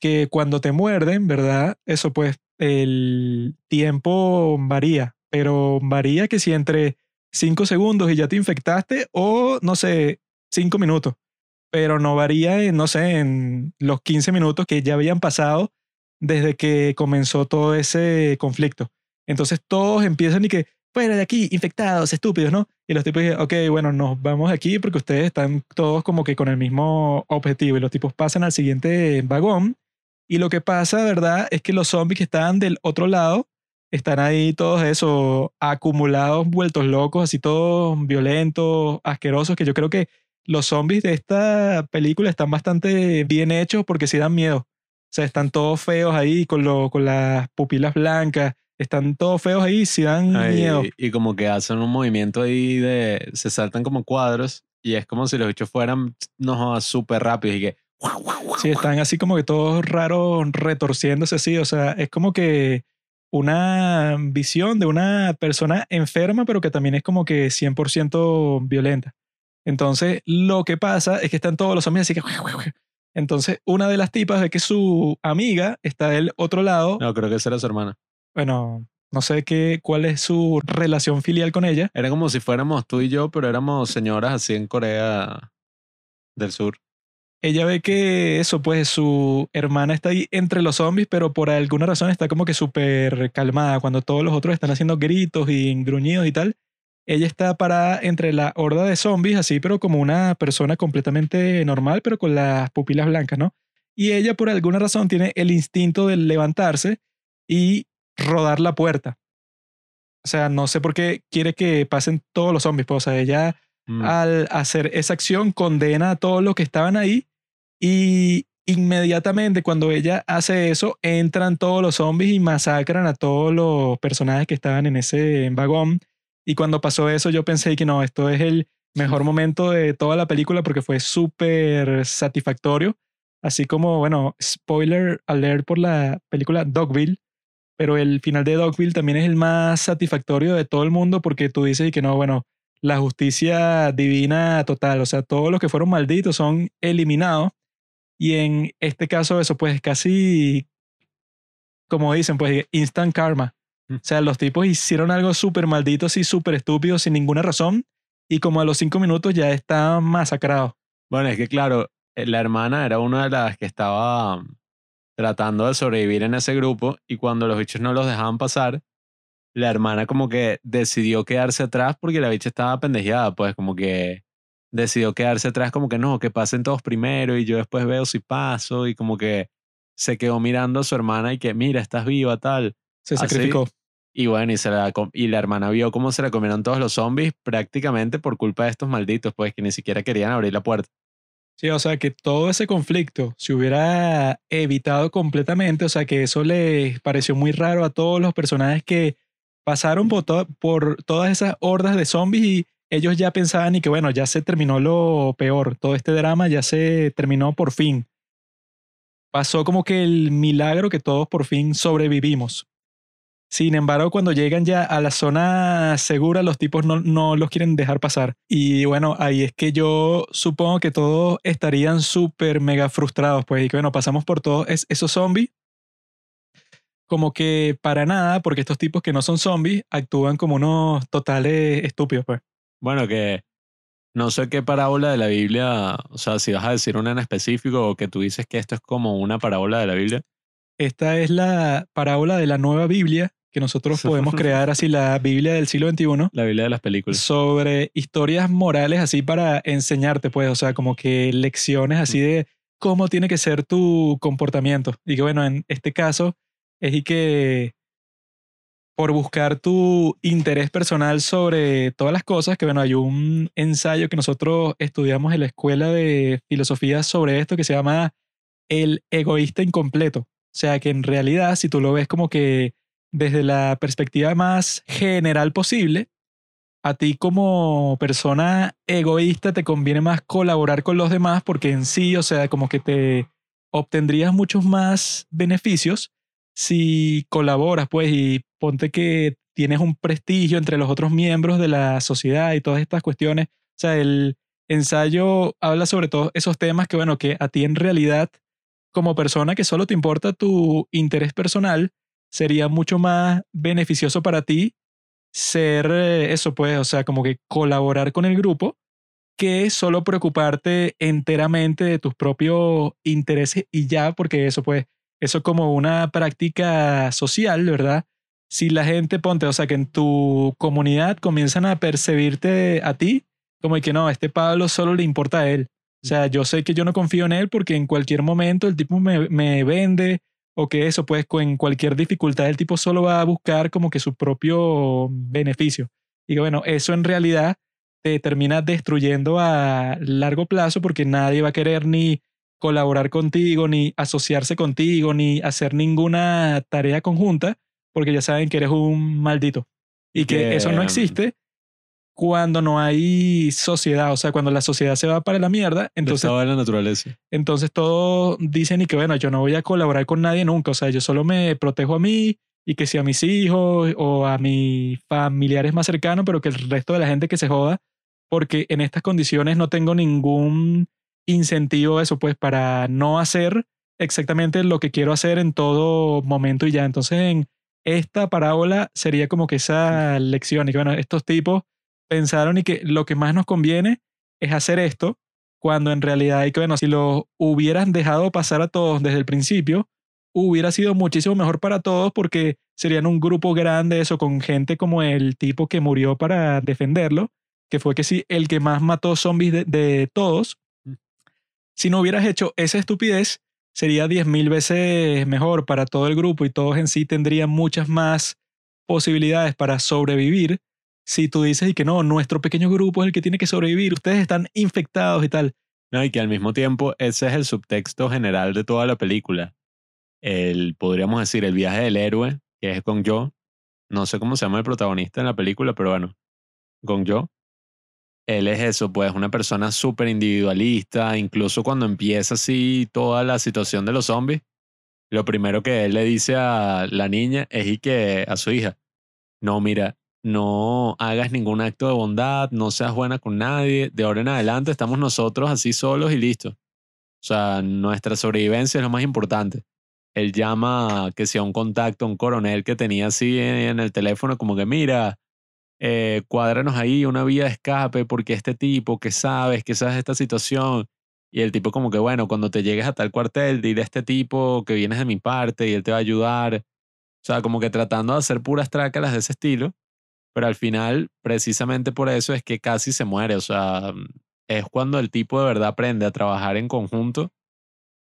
que cuando te muerden, ¿verdad? Eso pues el tiempo varía, pero varía que si entre 5 segundos y ya te infectaste o no sé, 5 minutos, pero no varía en, no sé, en los 15 minutos que ya habían pasado desde que comenzó todo ese conflicto. Entonces todos empiezan y que, fuera de aquí, infectados, estúpidos, ¿no? Y los tipos dicen, ok, bueno, nos vamos de aquí porque ustedes están todos como que con el mismo objetivo. Y los tipos pasan al siguiente vagón. Y lo que pasa, ¿verdad? Es que los zombies que estaban del otro lado están ahí todos esos acumulados, vueltos locos, así todos violentos, asquerosos, que yo creo que los zombies de esta película están bastante bien hechos porque sí dan miedo. O sea, están todos feos ahí con, lo, con las pupilas blancas, están todos feos ahí y sí dan Ay, miedo. Y como que hacen un movimiento ahí de. Se saltan como cuadros y es como si los bichos fueran, no súper rápidos y que. Sí, están así como que todos raros, retorciéndose así. O sea, es como que una visión de una persona enferma, pero que también es como que 100% violenta. Entonces, lo que pasa es que están todos los zombies así que... Entonces, una de las tipas ve que su amiga está del otro lado. No, creo que esa era su hermana. Bueno, no sé qué, cuál es su relación filial con ella. Era como si fuéramos tú y yo, pero éramos señoras así en Corea del Sur. ella ve que eso, pues su hermana está ahí entre los zombies, pero por alguna razón está como que súper calmada. Cuando todos los otros están haciendo gritos y gruñidos y tal, ella está parada entre la horda de zombies, así, pero como una persona completamente normal, pero con las pupilas blancas, ¿no? Y ella por alguna razón tiene el instinto de levantarse y rodar la puerta. O sea, no sé por qué quiere que pasen todos los zombies, pues, o sea, ella Mm. al hacer esa acción condena a todos los que estaban ahí y inmediatamente cuando ella hace eso entran todos los zombies y masacran a todos los personajes que estaban en ese vagón y cuando pasó eso yo pensé que no, esto es el mejor momento de toda la película porque fue súper satisfactorio, así como, bueno, spoiler alert por la película Dogville, pero el final de Dogville también es el más satisfactorio de todo el mundo porque tú dices que no, bueno, la justicia divina total, o sea, todos los que fueron malditos son eliminados. Y en este caso eso pues es casi, como dicen, pues instant karma. O sea, los tipos hicieron algo súper maldito, así súper estúpido, sin ninguna razón y como a los cinco minutos ya está masacrado. Bueno, es que claro, eh, la hermana era una de las que estaba mm, tratando de sobrevivir en ese grupo y cuando los bichos no los dejaban pasar, la hermana como que decidió quedarse atrás porque la bicha estaba pendejeada, pues como que decidió quedarse atrás como que no, que pasen todos primero y yo después veo si paso y como que se quedó mirando a su hermana y que mira, estás viva, tal. Se Así. sacrificó. Y bueno, y, se la, y la hermana vio cómo se la comieron todos los zombies prácticamente por culpa de estos malditos, pues que ni siquiera querían abrir la puerta. Sí, o sea, que todo ese conflicto se hubiera evitado completamente, o sea, que eso les pareció muy raro a todos los personajes que pasaron por, to- por todas esas hordas de zombies y ellos ya pensaban y que bueno, ya se terminó lo peor, todo este drama ya se terminó por fin. Pasó como que el milagro que todos por fin sobrevivimos. Sin embargo, cuando llegan ya a la zona segura, los tipos no, no los quieren dejar pasar. Y bueno, ahí es que yo supongo que todos estarían súper mega frustrados, pues, y que bueno, pasamos por todos es- esos zombies. Como que para nada, porque estos tipos que no son zombies actúan como unos totales estúpidos, pues. Bueno, que no sé qué parábola de la Biblia, o sea, si vas a decir una en específico o que tú dices que esto es como una parábola de la Biblia. Esta es la parábola de la nueva Biblia, que nosotros podemos crear así la Biblia del siglo XXI. La Biblia de las películas. sobre historias morales así para enseñarte, pues, o sea, como que lecciones así de cómo tiene que ser tu comportamiento. Y que bueno, en este caso es y que por buscar tu interés personal sobre todas las cosas, que bueno, hay un ensayo que nosotros estudiamos en la escuela de filosofía sobre esto que se llama el egoísta incompleto. O sea, que en realidad, si tú lo ves como que desde la perspectiva más general posible, a ti como persona egoísta te conviene más colaborar con los demás porque en sí, o sea, como que te obtendrías muchos más beneficios si colaboras, pues, y ponte que tienes un prestigio entre los otros miembros de la sociedad y todas estas cuestiones. O sea, el ensayo habla sobre todos esos temas que, bueno, que a ti en realidad, como persona que solo te importa tu interés personal, sería mucho más beneficioso para ti ser eh, eso, pues, o sea, como que colaborar con el grupo que solo preocuparte enteramente de tus propios intereses y ya, porque eso, pues, eso como una práctica social, ¿verdad? Si la gente, ponte, o sea, que en tu comunidad comienzan a percibirte a ti como que no, este Pablo solo le importa a él. O sea, yo sé que yo no confío en él porque en cualquier momento el tipo me, me vende o que eso, pues con- cualquier dificultad el tipo solo va a buscar como que su propio beneficio. Y bueno, eso en realidad te termina destruyendo a largo plazo porque nadie va a querer ni colaborar contigo, ni asociarse contigo, ni hacer ninguna tarea conjunta porque ya saben que eres un maldito. Y que eso no existe cuando no hay sociedad, o sea, cuando la sociedad se va para la mierda, Entonces, estado de la naturaleza. entonces todos dicen y que bueno, yo no voy a colaborar con nadie nunca, o sea, yo solo me protejo a mí y que si a mis hijos o a mis familiares más cercanos, pero que el resto de la gente que se joda, porque en estas condiciones no tengo ningún incentivo eso, pues para no hacer exactamente lo que quiero hacer en todo momento y ya. Entonces en esta parábola sería como que esa lección y que bueno, estos tipos pensaron y que lo que más nos conviene es hacer esto cuando en realidad hay que, bueno, si lo hubieran dejado pasar a todos desde el principio, hubiera sido muchísimo mejor para todos porque serían un grupo grande, eso, con gente como el tipo que murió para defenderlo, que fue que sí, el que más mató zombies de, de todos. Mm. Si no hubieras hecho esa estupidez, sería 10.000 veces mejor para todo el grupo y todos en sí tendrían muchas más posibilidades para sobrevivir si tú dices y que no, nuestro pequeño grupo es el que tiene que sobrevivir, ustedes están infectados y tal. No, y que al mismo tiempo ese es el subtexto general de toda la película. El, podríamos decir, el viaje del héroe, que es con Joe. No sé cómo se llama el protagonista en la película, pero bueno, con Joe. Él es eso, pues una persona súper individualista, incluso cuando empieza así toda la situación de los zombies, lo primero que él le dice a la niña es y que a su hija, no, mira, no hagas ningún acto de bondad, no seas buena con nadie, de ahora en adelante estamos nosotros así solos y listo. O sea, nuestra sobrevivencia es lo más importante. Él llama que sea un contacto, un coronel que tenía así en, el teléfono, como que mira, eh, cuádranos ahí una vía de escape porque este tipo que sabes, que sabes esta situación. Y el tipo como que, bueno, cuando te llegues a tal cuartel, dile a este tipo que vienes de mi parte y él te va a ayudar. O sea, como que tratando de hacer puras trácalas de ese estilo. Pero al final, precisamente por eso es que casi se muere. O sea, es cuando el tipo de verdad aprende a trabajar en conjunto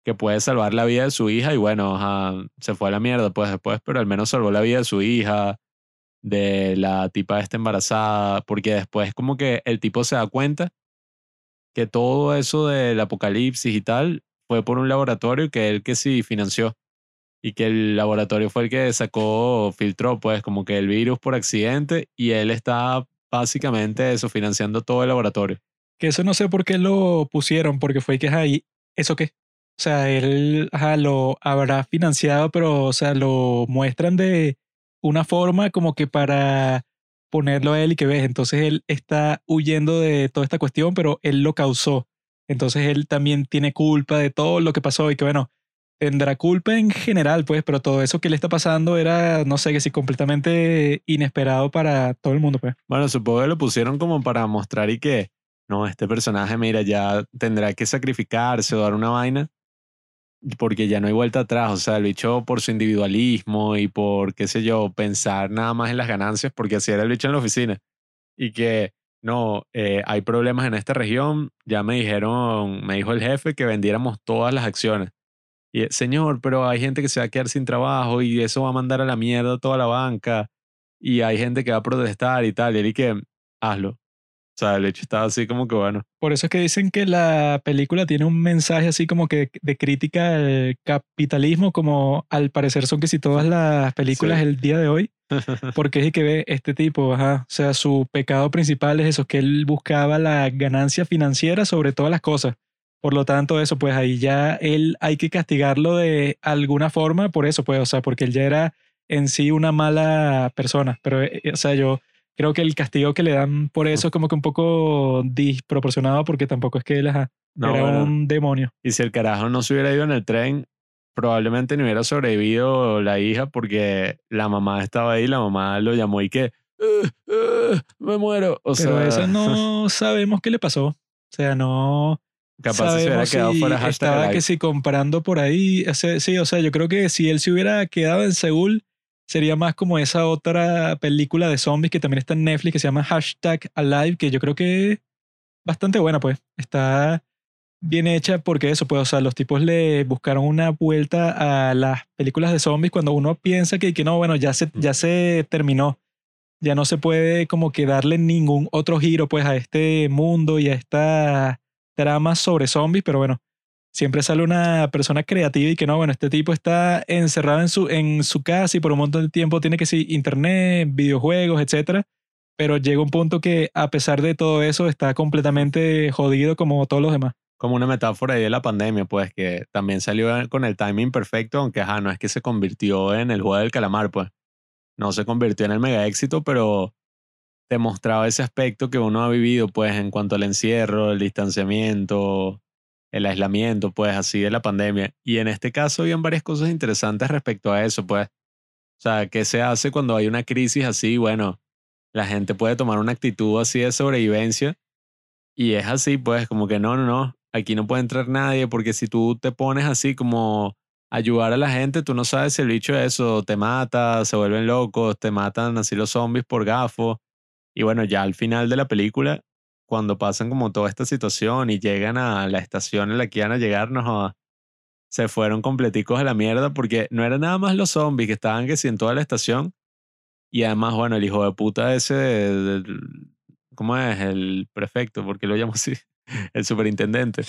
que puede salvar la vida de su hija y bueno, se fue a la mierda pues después, pero al menos salvó la vida de su hija, de la tipa esta embarazada, porque después como que el tipo se da cuenta que todo eso del apocalipsis y tal fue por un laboratorio que él que sí financió y que el laboratorio fue el que sacó, filtró pues como que el virus por accidente y él está básicamente eso, financiando todo el laboratorio. Que eso no sé por qué lo pusieron, porque fue que, ahí, ¿eso qué? O sea, él lo habrá financiado, pero, o sea, lo muestran de una forma como que para ponerlo a él y que ves, entonces él está huyendo de toda esta cuestión, pero él lo causó. Entonces él también tiene culpa de todo lo que pasó y que bueno, tendrá culpa en general, pues, pero todo eso que le está pasando era, no sé, que sí, completamente inesperado para todo el mundo, pues. Bueno, supongo que lo pusieron como para mostrar y que, no, este personaje, mira, ya tendrá que sacrificarse o dar una vaina porque ya no hay vuelta atrás, o sea, el bicho por su individualismo y por, qué sé yo, pensar nada más en las ganancias, porque así era el bicho en la oficina. Y que, no, eh, hay problemas en esta región, ya me dijeron, me dijo el jefe que vendiéramos todas las acciones. Y, señor, pero hay gente que se va a quedar sin trabajo y eso va a mandar a la mierda toda la banca y hay gente que va a protestar y tal. Y él que, hazlo. O sea, el hecho estaba así como que bueno. Por eso es que dicen que la película tiene un mensaje así como que de crítica al capitalismo, como al parecer son que si todas las películas el día de hoy. *laughs* Porque es que ve este tipo, ajá. O sea, su pecado principal es eso, que él buscaba la ganancia financiera sobre todas las cosas. Por lo tanto, eso, pues ahí ya él hay que castigarlo de alguna forma por eso, pues, o sea, porque él ya era en sí una mala persona. Pero, eh, o sea, yo creo que el castigo que le dan por eso es como que un poco desproporcionado porque tampoco es que él era un demonio. Y si el carajo no se hubiera ido en el tren, probablemente no hubiera sobrevivido la hija porque la mamá estaba ahí, la mamá lo llamó y que eh, eh, me muero. O Pero sea, eso no *laughs* sabemos qué le pasó. O sea, no. Capaz se hubiera quedado fuera Estaba que si comparando por ahí. Sí, o sea, yo creo que si él se hubiera quedado en Seúl, sería más como esa otra película de zombies que también está en Netflix que se llama Hashtag Alive, que yo creo que bastante buena, pues. Está bien hecha porque eso, pues, o sea, los tipos le buscaron una vuelta a las películas de zombies cuando uno piensa que, que no, bueno, ya se, ya se terminó. Ya no se puede como que darle ningún otro giro, pues, a este mundo y a esta trama sobre zombies, pero bueno, siempre sale una persona creativa y que no, bueno, este tipo está encerrado en su, en su casa y por un montón de tiempo tiene que ser internet, videojuegos, etcétera. Pero llega un punto que a pesar de todo eso está completamente jodido como todos los demás. Como una metáfora ahí de la pandemia, pues que también salió con el timing perfecto, aunque ajá, no es que se convirtió en el juego del calamar, pues. No se convirtió en el mega éxito, pero demostraba ese aspecto que uno ha vivido, pues, en cuanto al encierro, el distanciamiento, el aislamiento, pues así de la pandemia. Y en este caso habían varias cosas interesantes respecto a eso, pues. O sea, ¿qué se hace cuando hay una crisis así? Bueno, la gente puede tomar una actitud así de sobrevivencia y es así, pues, como que no, no, no, aquí no puede entrar nadie porque si tú te pones así como ayudar a la gente, tú no sabes si el bicho eso te mata, se vuelven locos, te matan así los zombies por gafo. Y bueno, ya al final de la película cuando pasan como toda esta situación y llegan a la estación en la que iban a llegar, no, se fueron completicos a la mierda porque no eran nada más los zombies que estaban que sí en toda la estación. Y además, bueno, el hijo de puta ese, ¿cómo es? El prefecto, porque lo llamo así, *laughs* el superintendente.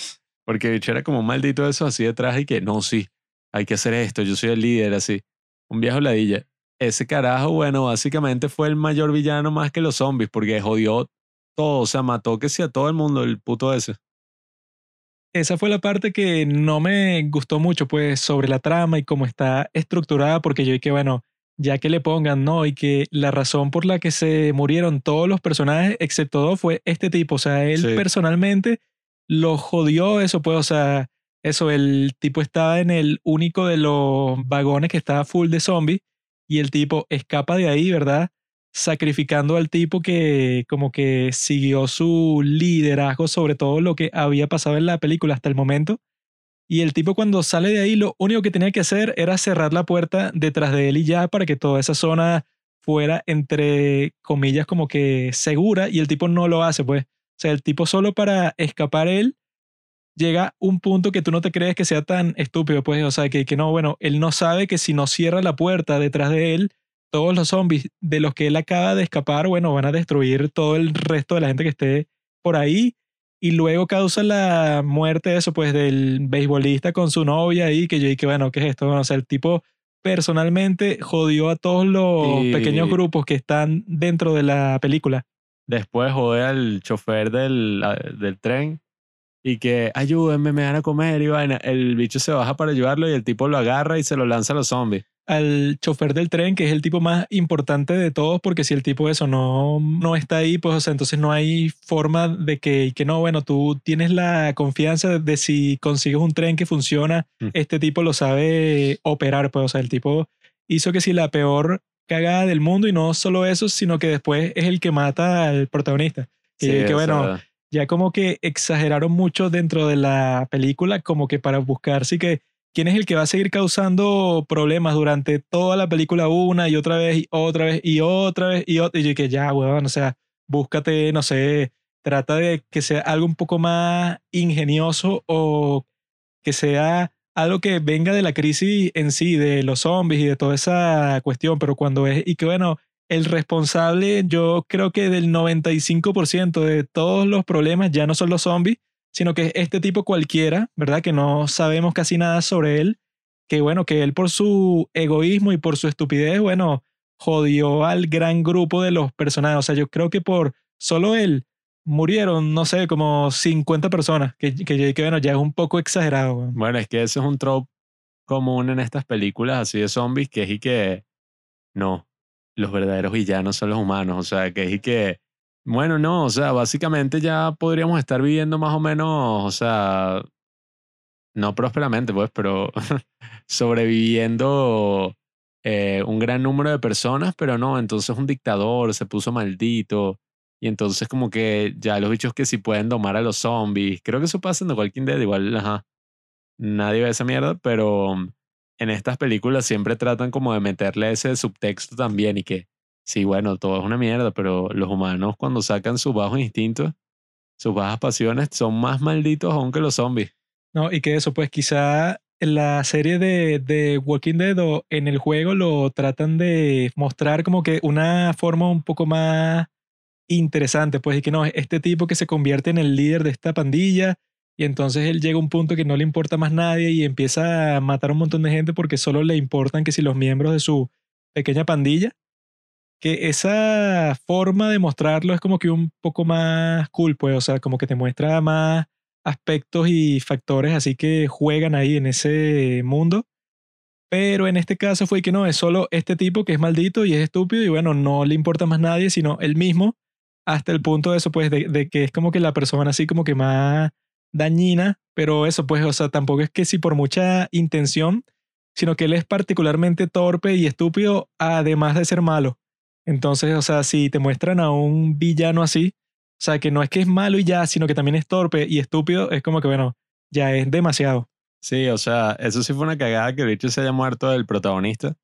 Porque bicho era como maldito eso así detrás y que, no, sí, hay que hacer esto, yo soy el líder, así. Un viejo ladilla. Ese carajo, bueno, básicamente fue el mayor villano más que los zombies porque jodió todo, o sea, mató que sí a todo el mundo el puto ese. Esa fue la parte que no me gustó mucho, pues, sobre la trama y cómo está estructurada, porque yo que, bueno, ya que le pongan, ¿no? Y que la razón por la que se murieron todos los personajes, excepto dos, fue este tipo. O sea, él personalmente lo jodió eso, pues, o sea, eso, el tipo estaba en el único de los vagones que estaba full de zombies y el tipo escapa de ahí, ¿verdad? sacrificando al tipo que como que siguió su liderazgo sobre todo lo que había pasado en la película hasta el momento Y el tipo cuando sale de ahí, lo único que tenía que hacer era cerrar la puerta detrás de él y ya para que toda esa zona fuera, entre comillas, como que segura. Y el tipo no lo hace, pues. O sea, el tipo solo para escapar él llega un punto que tú no te crees que sea tan estúpido, pues, o sea, que, que no, bueno, él no sabe que si no cierra la puerta detrás de él, todos los zombies de los que él acaba de escapar, bueno, van a destruir todo el resto de la gente que esté por ahí y luego causa la muerte de eso, pues, del beisbolista con su novia ahí, que yo dije, bueno, ¿qué es esto? o sea, el tipo personalmente jodió a todos los pequeños grupos que están dentro de la película. Después jode al chofer del, del tren y que ayúdenme, me van a comer y vaina. El bicho se baja para ayudarlo y el tipo lo agarra y se lo lanza a los zombies. Al chofer del tren, que es el tipo más importante de todos, porque si el tipo eso no, no está ahí, pues o sea, entonces no hay forma de que, que no, bueno, tú tienes la confianza de, si consigues un tren que funciona, mm. este tipo lo sabe operar, pues o sea, el tipo hizo que si la peor cagada del mundo y no solo eso, sino que después es el que mata al protagonista. Y que bueno, ya como que exageraron mucho dentro de la película, como que para buscar sí que quién es el que va a seguir causando problemas durante toda la película una y otra vez y otra vez y otra vez y otra. Y yo que ya, weón, o sea, búscate, no sé, trata de que sea algo un poco más ingenioso o que sea algo que venga de la crisis en sí, de los zombies y de toda esa cuestión, pero cuando es, y que bueno, el responsable, yo creo que del 95% de todos los problemas ya no son los zombies, sino que es este tipo cualquiera, ¿verdad? Que no sabemos casi nada sobre él, que bueno, que él por su egoísmo y por su estupidez, bueno, jodió al gran grupo de los personajes. O sea, yo creo que por solo él murieron, no sé, como 50 personas, que, que, que bueno, ya es un poco exagerado. Bueno, es que eso es un trope común en estas películas así de zombies, que es y que no, los verdaderos villanos son los humanos. O sea, que es que, bueno, no, o sea, básicamente ya podríamos estar viviendo más o menos, o sea, no prósperamente, pues, pero *laughs* sobreviviendo eh, un gran número de personas, pero no, entonces un dictador se puso maldito. Y entonces como que ya los bichos que sí pueden domar a los zombies. Creo que eso pasa en The Walking Dead. Igual, ajá. Nadie ve esa mierda, pero en estas películas siempre tratan como de meterle ese subtexto también y que, sí, bueno, todo es una mierda, pero los humanos cuando sacan sus bajos instintos, sus bajas pasiones, son más malditos aún que los zombies. No, y que eso, pues quizá en la serie de, Walking Dead o en el juego lo tratan de mostrar como que una forma un poco más interesante, pues, y que no, este tipo que se convierte en el líder de esta pandilla y entonces él llega a un punto que no le importa más nadie y empieza a matar a un montón de gente porque solo le importan que si los miembros de su pequeña pandilla. Que esa forma de mostrarlo es como que un poco más cool, pues, o sea, como que te muestra más aspectos y factores así que juegan ahí en ese mundo. Pero en este caso fue que no, es solo este tipo que es maldito y es estúpido y bueno, no le importa más nadie, sino él mismo, hasta el punto de eso, pues, de, de que es como que la persona así como que más dañina, pero eso pues, o sea, tampoco es que si por mucha intención, sino que él es particularmente torpe y estúpido, además de ser malo. Entonces, o sea, si te muestran a un villano así, o sea, que no es que es malo y ya, sino que también es torpe y estúpido, es como que, bueno, ya es demasiado. Sí, o sea, eso sí fue una cagada que bicho se haya muerto el protagonista.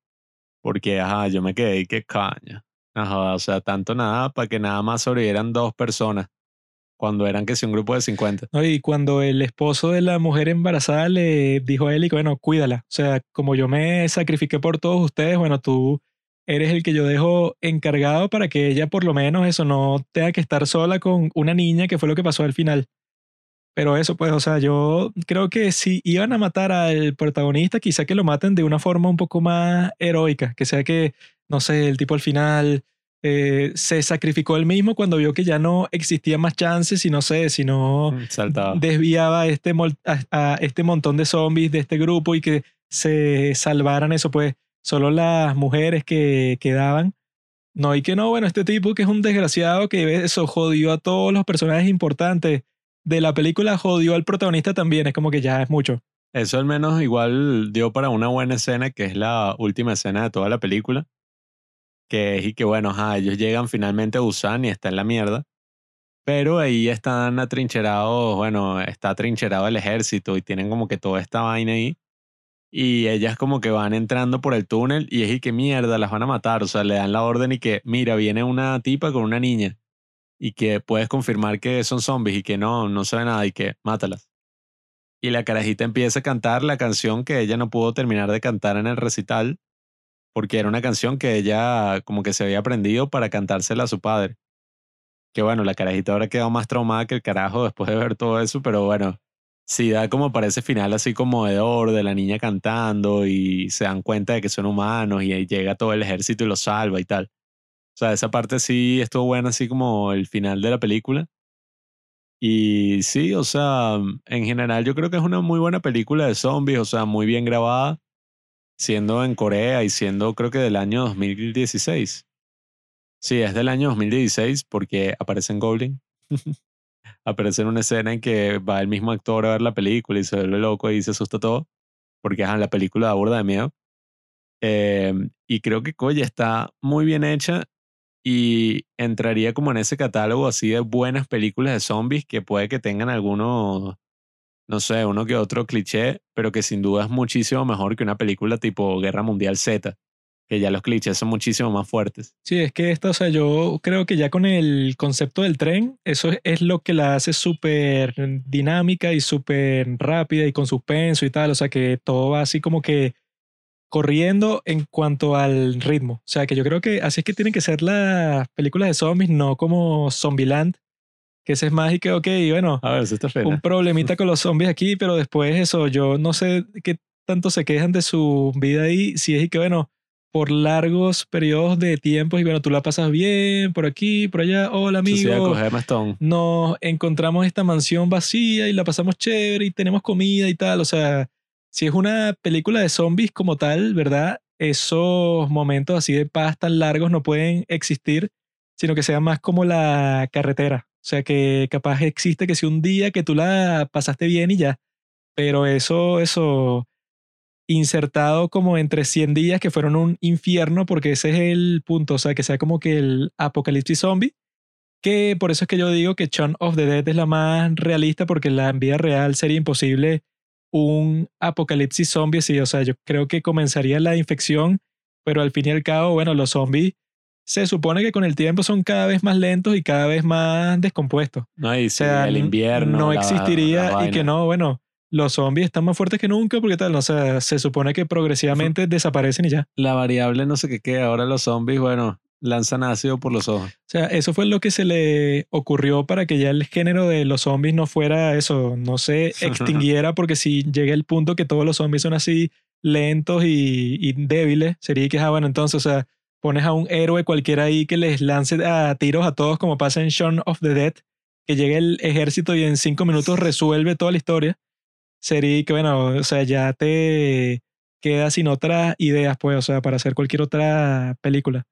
Porque, ajá, yo me quedé, qué caña. Ajá, o sea, tanto nada para que nada más sobrevivieran dos personas cuando eran que sí un grupo de 50. y cuando el esposo de la mujer embarazada le dijo a él y bueno, cuídala. O sea, como yo me sacrifiqué por todos ustedes, bueno, tú eres el que yo dejo encargado para que ella por lo menos eso no tenga que estar sola con una niña, que fue lo que pasó al final. Pero eso, pues, o sea, yo creo que si iban a matar al protagonista, quizá que lo maten de una forma un poco más heroica, que sea que, no sé, el tipo al final eh, se sacrificó él mismo cuando vio que ya no existía más chances y no sé, si no mm, desviaba este, a, este montón de zombies de este grupo y que se salvaran eso, pues solo las mujeres que quedaban. No, y que no, bueno, este tipo que es un desgraciado que eso jodió a todos los personajes importantes de la película, jodió al protagonista también, es como que ya es mucho. Eso al menos igual dio para una buena escena, que es la última escena de toda la película, que y que bueno, ajá, ellos llegan finalmente a Busan y está en la mierda. Pero ahí están atrincherados, bueno, está atrincherado el ejército y tienen como que toda esta vaina ahí. Y ellas como que van entrando por el túnel y es y que mierda, las van a matar. O sea, le dan la orden y que, mira, viene una tipa con una niña y que puedes confirmar que son zombies y que no, no se ve nada y que mátalas. Y la carajita empieza a cantar la canción que ella no pudo terminar de cantar en el recital porque era una canción que ella como que se había aprendido para cantársela a su padre. Que bueno, la carajita ahora quedó más traumada que el carajo después de ver todo eso, pero bueno, sí da como para ese final así conmovedor de la niña cantando y se dan cuenta de que son humanos y ahí llega todo el ejército y los salva y tal. O sea, esa parte sí estuvo buena, así como el final de la película. Y sí, o sea, en general yo creo que es una muy buena película de zombies, o sea, muy bien grabada, siendo en Corea y siendo creo que del año 2016. Sí, es del año 2016 porque aparece en Goblin. *laughs* aparece en una escena en que va el mismo actor a ver la película y se vuelve loco y se asusta todo. Porque ajá, la película da burda de miedo. Em, y creo que Koya está muy bien hecha y entraría como en ese catálogo así de buenas películas de zombies que puede que tengan algunos, no sé, uno que otro cliché, pero que sin duda es muchísimo mejor que una película tipo Guerra Mundial Z, que ya los clichés son muchísimo más fuertes. Sí, es que esta, o sea, yo creo que ya con el concepto del tren, eso es lo que la hace súper dinámica y súper rápida y con suspenso y tal, o sea, que todo va así como que corriendo en cuanto al ritmo. O sea, que yo creo que así es que tienen que ser las películas de zombies, no como Zombieland, que ese es más y que, ok, bueno, A ver, feo. un problemita con los zombies aquí, pero después eso, yo no sé qué tanto se quejan de su vida ahí, si es y que, bueno, por largos periodos de tiempo y bueno, tú la pasas bien por aquí, por allá, hola amigo, nos encontramos esta mansión vacía y la pasamos chévere y tenemos comida y tal. O sea, si es una película de zombies como tal, ¿verdad? Esos momentos así de paz tan largos no pueden existir, sino que sea más como la carretera. O sea, que capaz existe que si un día que tú la pasaste bien y ya, pero eso, eso insertado como entre 100 días que fueron un infierno, porque ese es el punto, o sea, que sea como que el apocalipsis zombie, que por eso es que yo digo que Shaun of the Dead es la más realista, porque en la vida real sería imposible un apocalipsis zombie, sí, o sea, yo creo que comenzaría la infección, pero al fin y al cabo, bueno, los zombies se supone que con el tiempo son cada vez más lentos y cada vez más descompuestos. No, y O sea, el invierno. no la- existiría la y que no, bueno, los zombies están más fuertes que nunca porque tal, o sea, se supone que progresivamente desaparecen y ya. La variable no sé qué qué. Ahora los zombies, bueno, lanzan ácido por los ojos. O sea, eso fue lo que se le ocurrió para que ya el género de los zombies no fuera eso, no se *laughs* extinguiera, porque si llega el punto que todos los zombies son así lentos y, y débiles, sería que, ah, bueno, entonces, o sea, pones a un héroe cualquiera ahí que les lance a tiros a todos, como pasa en Shaun of the Dead, que llega el ejército y en cinco minutos resuelve toda la historia. Sería que, bueno, o sea, ya te quedas sin otras ideas, pues, o sea, para hacer cualquier otra película.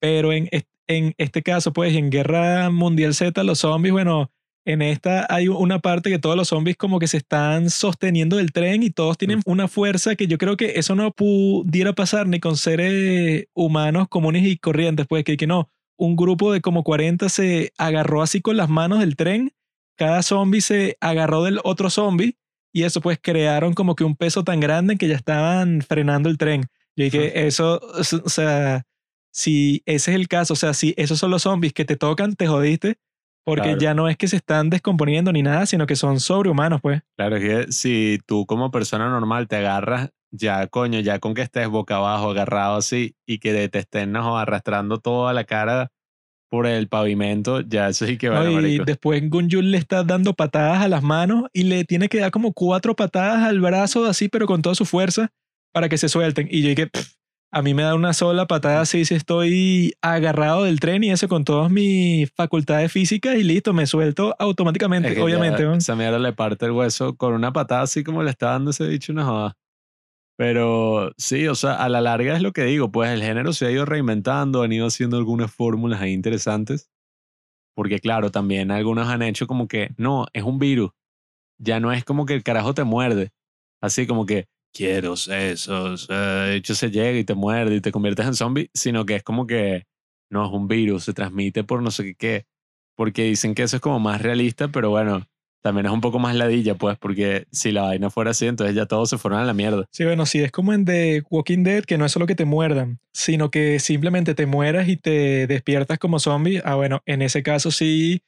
Pero en, en este caso, pues, en Guerra Mundial Z, los zombies, bueno, en esta hay una parte que todos los zombies como que se están sosteniendo del tren y todos tienen una fuerza que yo creo que eso no pudiera pasar ni con seres humanos comunes y corrientes, pues, que, que no. Un grupo de como 40 se agarró así con las manos del tren, cada zombie se agarró del otro zombie y eso pues crearon como que un peso tan grande que ya estaban frenando el tren. Yo dije, eso, o sea, si ese es el caso, o sea, si esos son los zombies que te tocan, te jodiste, porque Claro. ya no es que se están descomponiendo ni nada, sino que son sobrehumanos, pues. Claro, es que si tú como persona normal te agarras, ya coño, ya con que estés boca abajo, agarrado así, y que te estén no, arrastrando toda la cara por el pavimento, ya eso sí que ¿no? vale, y marico. después Gunjul le está dando patadas a las manos y le tiene que dar como cuatro patadas al brazo así, pero con toda su fuerza para que se suelten. Y yo dije, "Pff, a mí me da una sola patada así si estoy agarrado del tren y eso con todas mis facultades físicas y listo, me suelto automáticamente, Es que ya obviamente. ¿no? Esa mierda le parte el hueso con una patada así como le está dando ese dicho una joda. Pero sí, o sea, a la larga es lo que digo, pues el género se ha ido reinventando, han ido haciendo algunas fórmulas ahí interesantes. Porque claro, también algunos han hecho como que, no, es un virus. Ya no es como que el carajo te muerde. Así como que, quiero sesos. eh, De hecho, se llega y te muerde y te conviertes en zombie, sino que es como que, no, es un virus, se transmite por no sé qué qué. porque dicen que eso es como más realista, pero bueno, también es un poco más ladilla, pues, porque si la vaina fuera así, entonces ya todos se fueron a la mierda. Sí, bueno, sí, es como en The Walking Dead, que no es solo que te muerdan, sino que simplemente te mueras y te despiertas como zombie. Ah, bueno, en ese caso sí,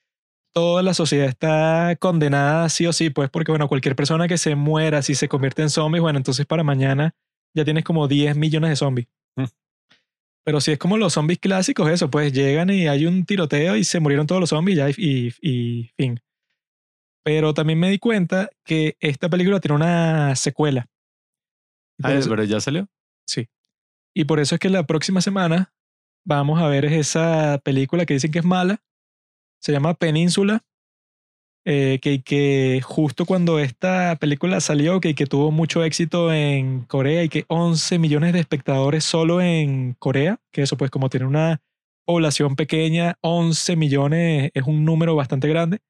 toda la sociedad está condenada sí o sí, pues, porque bueno, cualquier persona que se muera, si se convierte en zombie, bueno, entonces para mañana ya tienes como 10 millones de zombies. Mm. Pero si es como los zombies clásicos, eso, pues llegan y hay un tiroteo y se murieron todos los zombies ya y, y, y fin. Pero también me di cuenta que esta película tiene una secuela. Ah, eso- pero ya salió. Sí. Y por eso es que la próxima semana vamos a ver esa película que dicen que es mala. Se llama Península. eh, que, justo cuando esta película salió, que, que tuvo mucho éxito en Corea y que 11 millones de espectadores solo en Corea, que eso pues como tiene una población pequeña, 11 millones es un número bastante grande.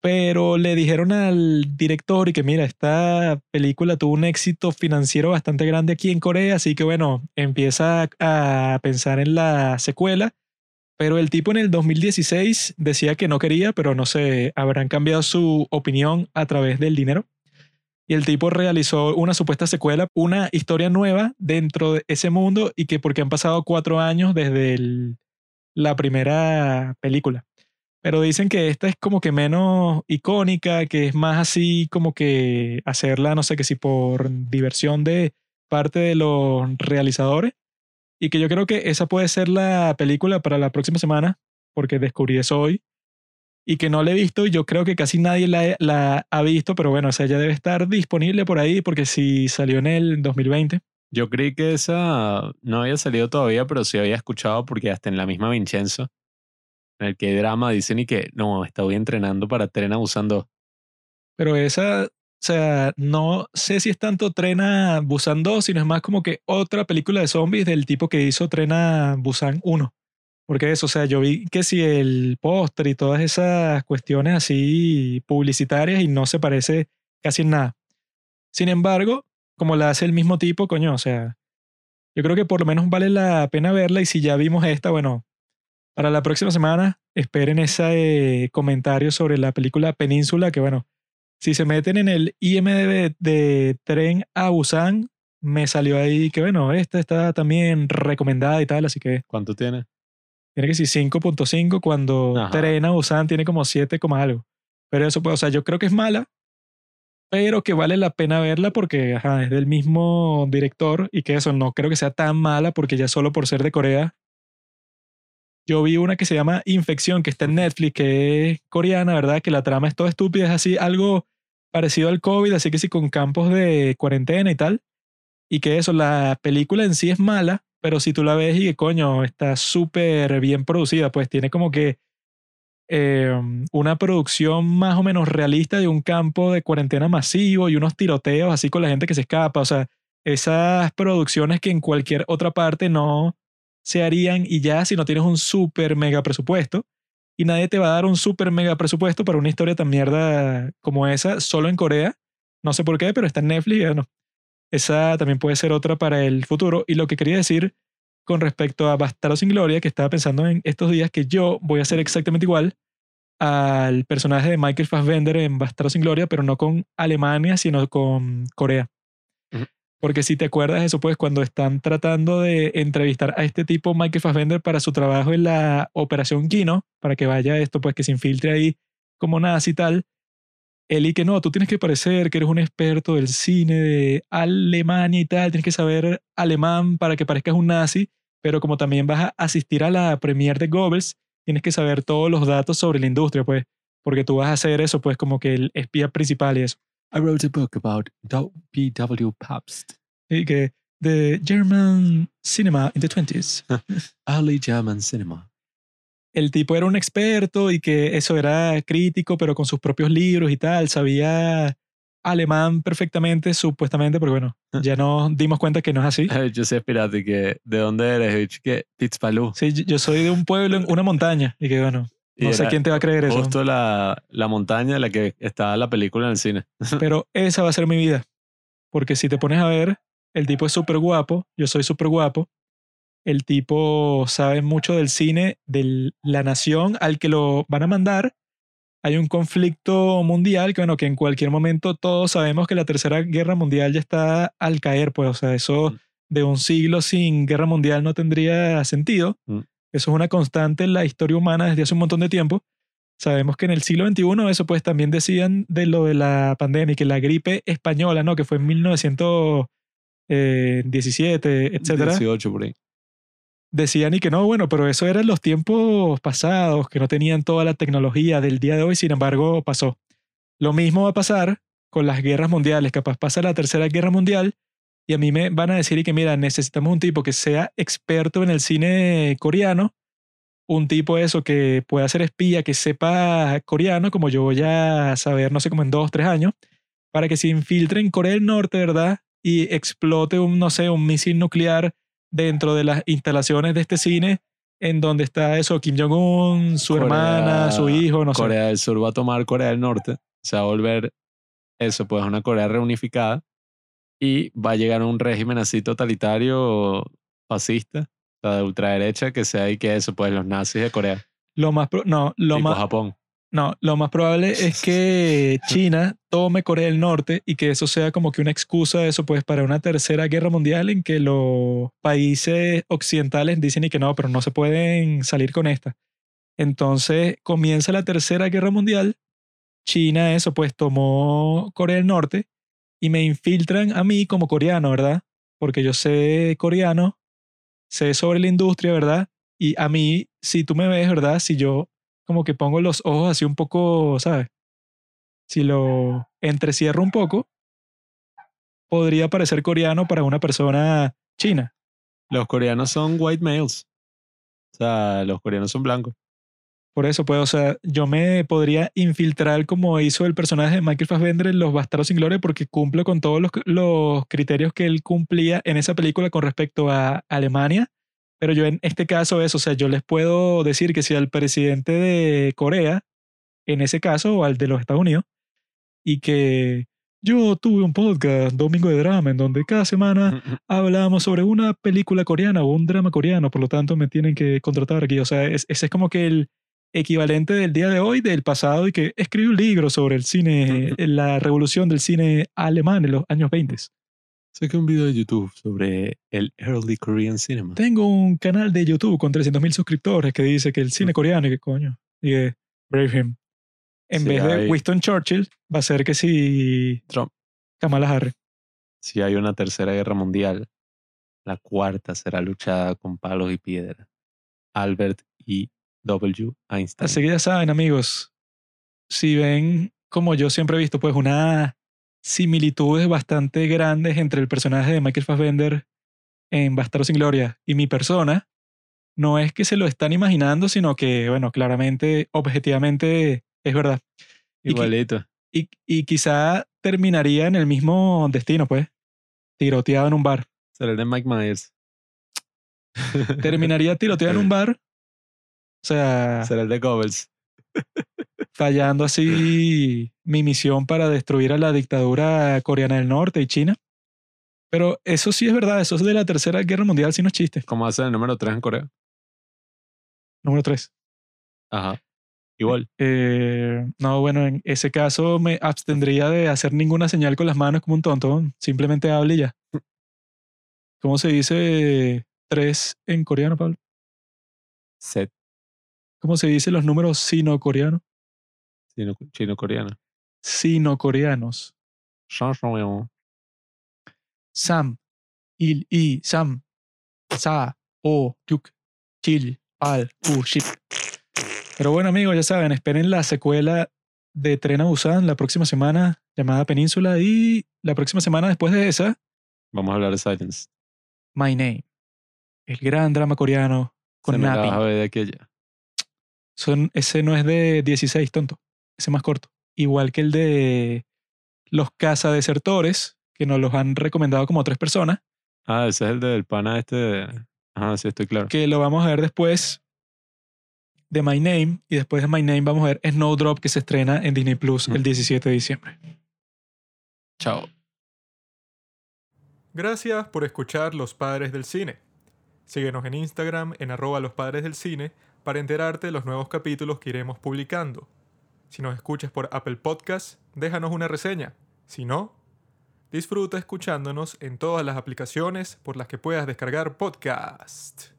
Pero le dijeron al director y que mira, esta película tuvo un éxito financiero bastante grande aquí en Corea, así que bueno, empieza a pensar en la secuela. Pero el tipo en el 2016 decía que no quería, pero no sé, habrán cambiado su opinión a través del dinero. Y el tipo realizó una supuesta secuela, una historia nueva dentro de ese mundo y que porque han pasado cuatro años desde la primera película. Pero dicen que esta es como que menos icónica, que es más así como que hacerla, no sé, que si por diversión de parte de los realizadores. Y que yo creo que esa puede ser la película para la próxima semana, porque descubrí eso hoy. Y que no la he visto y yo creo que casi nadie la, la ha visto, pero bueno, o sea, ya debe estar disponible por ahí, porque si salió en el 2020. Yo creí que esa no había salido todavía, pero sí había escuchado porque hasta en la misma Vincenzo, en el que hay drama, dicen y que no, estoy entrenando para Tren a Busan 2. Pero esa, o sea, no sé si es tanto Trena Busan 2, sino es más como que otra película de zombies del tipo que hizo Trena Busan 1. Porque eso, o sea, yo vi que si el póster y todas esas cuestiones así publicitarias y no se parece casi en nada. Sin embargo, como la hace el mismo tipo, coño, o sea, yo creo que por lo menos vale la pena verla y si ya vimos esta, bueno, para la próxima semana esperen ese eh, comentario sobre la película Península, que bueno, si se meten en el IMDb de Tren a Busan, me salió ahí que bueno, esta está también recomendada y tal, así que ¿Cuánto tiene? tiene que ser 5.5 cuando Ajá. Tren a Busan tiene como 7, coma algo. Pero eso, pues, o sea, yo creo que es mala, pero que vale la pena verla porque ajá, es del mismo director y que eso no creo que sea tan mala porque ya solo por ser de Corea. Yo vi una que se llama Infección, que está en Netflix, que es coreana, ¿verdad? Que la trama es toda estúpida, es así, algo parecido al COVID, así que sí, con campos de cuarentena y tal. Y que eso, la película en sí es mala, pero si tú la ves y que coño, está súper bien producida, pues tiene como que eh, una producción más o menos realista de un campo de cuarentena masivo y unos tiroteos así con la gente que se escapa. O sea, esas producciones que en cualquier otra parte no se harían y ya si no tienes un súper mega presupuesto. Y nadie te va a dar un súper mega presupuesto para una historia tan mierda como esa, solo en Corea. No sé por qué, pero está en Netflix y bueno, esa también puede ser otra para el futuro. Y lo que quería decir con respecto a Bastardo sin Gloria, que estaba pensando en estos días que yo voy a ser exactamente igual al personaje de Michael Fassbender en Bastardo sin Gloria, pero no con Alemania, sino con Corea. Porque si te acuerdas eso, pues cuando están tratando de entrevistar a este tipo, Michael Fassbender, para su trabajo en la Operación Kino, para que vaya esto, pues que se infiltre ahí como nazi y tal, él y que no, tú tienes que parecer que eres un experto del cine de Alemania y tal, tienes que saber alemán para que parezcas un nazi, pero como también vas a asistir a la premiere de Goebbels, tienes que saber todos los datos sobre la industria, pues, porque tú vas a hacer eso, pues, como que el espía principal y eso. I wrote a book about P.W. Pabst, Y que the German cinema in the 20s. *laughs* early German cinema. El tipo era un experto y que eso era crítico, pero con sus propios libros y tal, sabía alemán perfectamente, supuestamente, pero bueno, *laughs* ya nos dimos cuenta que no es así. *laughs* Yo sé, pirata, y que ¿de dónde eres? Y que. Sí, yo- soy de un pueblo en una montaña y que bueno, no sé quién te va a creer eso. Justo la, la montaña en la que estaba la película en el cine. *laughs* Pero esa va a ser mi vida. Porque si te pones a ver, el tipo es súper guapo, yo soy súper guapo. El tipo sabe mucho del cine, de la nación al que lo van a mandar. Hay un conflicto mundial que, bueno, que en cualquier momento todos sabemos que la Tercera Guerra Mundial ya está al caer, pues, o sea, eso Mm. de un siglo sin guerra mundial no tendría sentido. Mm. Eso es una constante en la historia humana desde hace un montón de tiempo. Sabemos que en el siglo XXI, eso pues también decían de lo de la pandemia, que la gripe española, ¿no? Que fue en 1917, etcétera. 18 por ahí. Decían y que no, bueno, pero eso eran los tiempos pasados, que no tenían toda la tecnología del día de hoy, sin embargo, pasó. Lo mismo va a pasar con las guerras mundiales. Capaz pasa la tercera guerra mundial y a mí me van a decir y que, mira, necesitamos un tipo que sea experto en el cine coreano, un tipo eso que pueda ser espía, que sepa coreano, como yo voy a saber, no sé, como en dos, tres años, para que se infiltre en Corea del Norte, ¿verdad? Y explote un, no sé, un misil nuclear dentro de las instalaciones de este cine, en donde está eso, Kim Jong-un, su Corea- hermana, su hijo, no sé. Corea del Sur va a tomar Corea del Norte, se va a volver eso, pues una Corea reunificada y va a llegar un régimen así totalitario, fascista, o sea, de ultraderecha, que sea y que eso, pues los nazis de Corea, Lo más, pro- no, lo tipo más, Japón. No, lo más probable es que *laughs* China tome Corea del Norte y que eso sea como que una excusa de eso, pues, para una tercera guerra mundial en que los países occidentales dicen y que no, pero no se pueden salir con esta. Entonces comienza la tercera guerra mundial, China, eso, pues, tomó Corea del Norte y me infiltran a mí como coreano, ¿verdad? Porque yo sé coreano, sé sobre la industria, ¿verdad? Y a mí, si tú me ves, ¿verdad? Si yo como que pongo los ojos así un poco, ¿sabes? Si lo entrecierro un poco, podría parecer coreano para una persona china. Los coreanos son white males. O sea, los coreanos son blancos. Por eso, pues, o sea, yo me podría infiltrar como hizo el personaje de Michael Fassbender en Los Bastardos sin Gloria porque cumple con todos los, los criterios que él cumplía en esa película con respecto a Alemania. Pero yo en este caso es, o sea, yo les puedo decir que si al presidente de Corea, en ese caso, o al de los Estados Unidos, y que yo tuve un podcast, Domingo de Drama, en donde cada semana hablamos sobre una película coreana o un drama coreano, por lo tanto me tienen que contratar aquí. O sea, es- ese es como que el equivalente del día de hoy, del pasado, y que escribí un libro sobre el cine, la revolución del cine alemán en los años 20. Saqué un video de YouTube sobre el early Korean cinema. Tengo un canal de YouTube con 300.000 suscriptores que dice que el cine coreano, y que coño, y que Brave him. En Sí, vez de hay- Winston Churchill, va a ser que si Trump. Kamala Harris. Si hay una tercera guerra mundial, la cuarta será luchada con palos y piedras. Albert E. W. Einstein. Así que ya saben, amigos, si ven, como yo siempre he visto, pues unas similitudes bastante grandes entre el personaje de Michael Fassbender en Bastardo sin Gloria y mi persona, no es que se lo están imaginando, sino que, bueno, claramente, objetivamente, es verdad. Igualito. Y, y quizá terminaría en el mismo destino, pues, tiroteado en un bar. Será el de Mike Myers. Terminaría tiroteado en un *laughs* bar. O sea, Será el de Goebbels. fallando así mi misión para destruir a la dictadura coreana del norte y China. Pero eso sí es verdad, eso es de la Tercera Guerra Mundial, si no es chiste. ¿Cómo hace el número 3 en Corea? Número 3. Ajá. Igual. no, bueno, en ese caso me abstendría de hacer ninguna señal con las manos como un tonto. Simplemente hable y ya. ¿Cómo se dice 3 en coreano, Pablo? Set. ¿Cómo se dice los números sino-coreanos? Chino- Chino-coreano. Sino-coreanos. Sam, Il, I, Sam, Sa, O, Yuk, Chil, Al, U, Shit. Pero bueno, amigos, ya saben, esperen la secuela de Tren a Busan la próxima semana, llamada Península, y la próxima semana después de esa, Vamos a hablar de Silence. My Name, el gran drama coreano con Se me Napping. de aquí a allá. Son, ese no es de 16, tonto. Ese es más corto. Igual que el de Los Cazadesertores, que nos los han recomendado como tres personas, Ah, ese es el del pana este. de- Ajá, sí, estoy claro. que lo vamos a ver después de My Name. Y después de My Name vamos a ver Snowdrop, que se estrena en Disney Plus el 17 de diciembre. Chao. Gracias por escuchar Los Padres del Cine. Síguenos en Instagram en arroba los padres del cine para enterarte de los nuevos capítulos que iremos publicando. Si nos escuchas por Apple Podcast, déjanos una reseña. Si no, disfruta escuchándonos en todas las aplicaciones por las que puedas descargar podcast.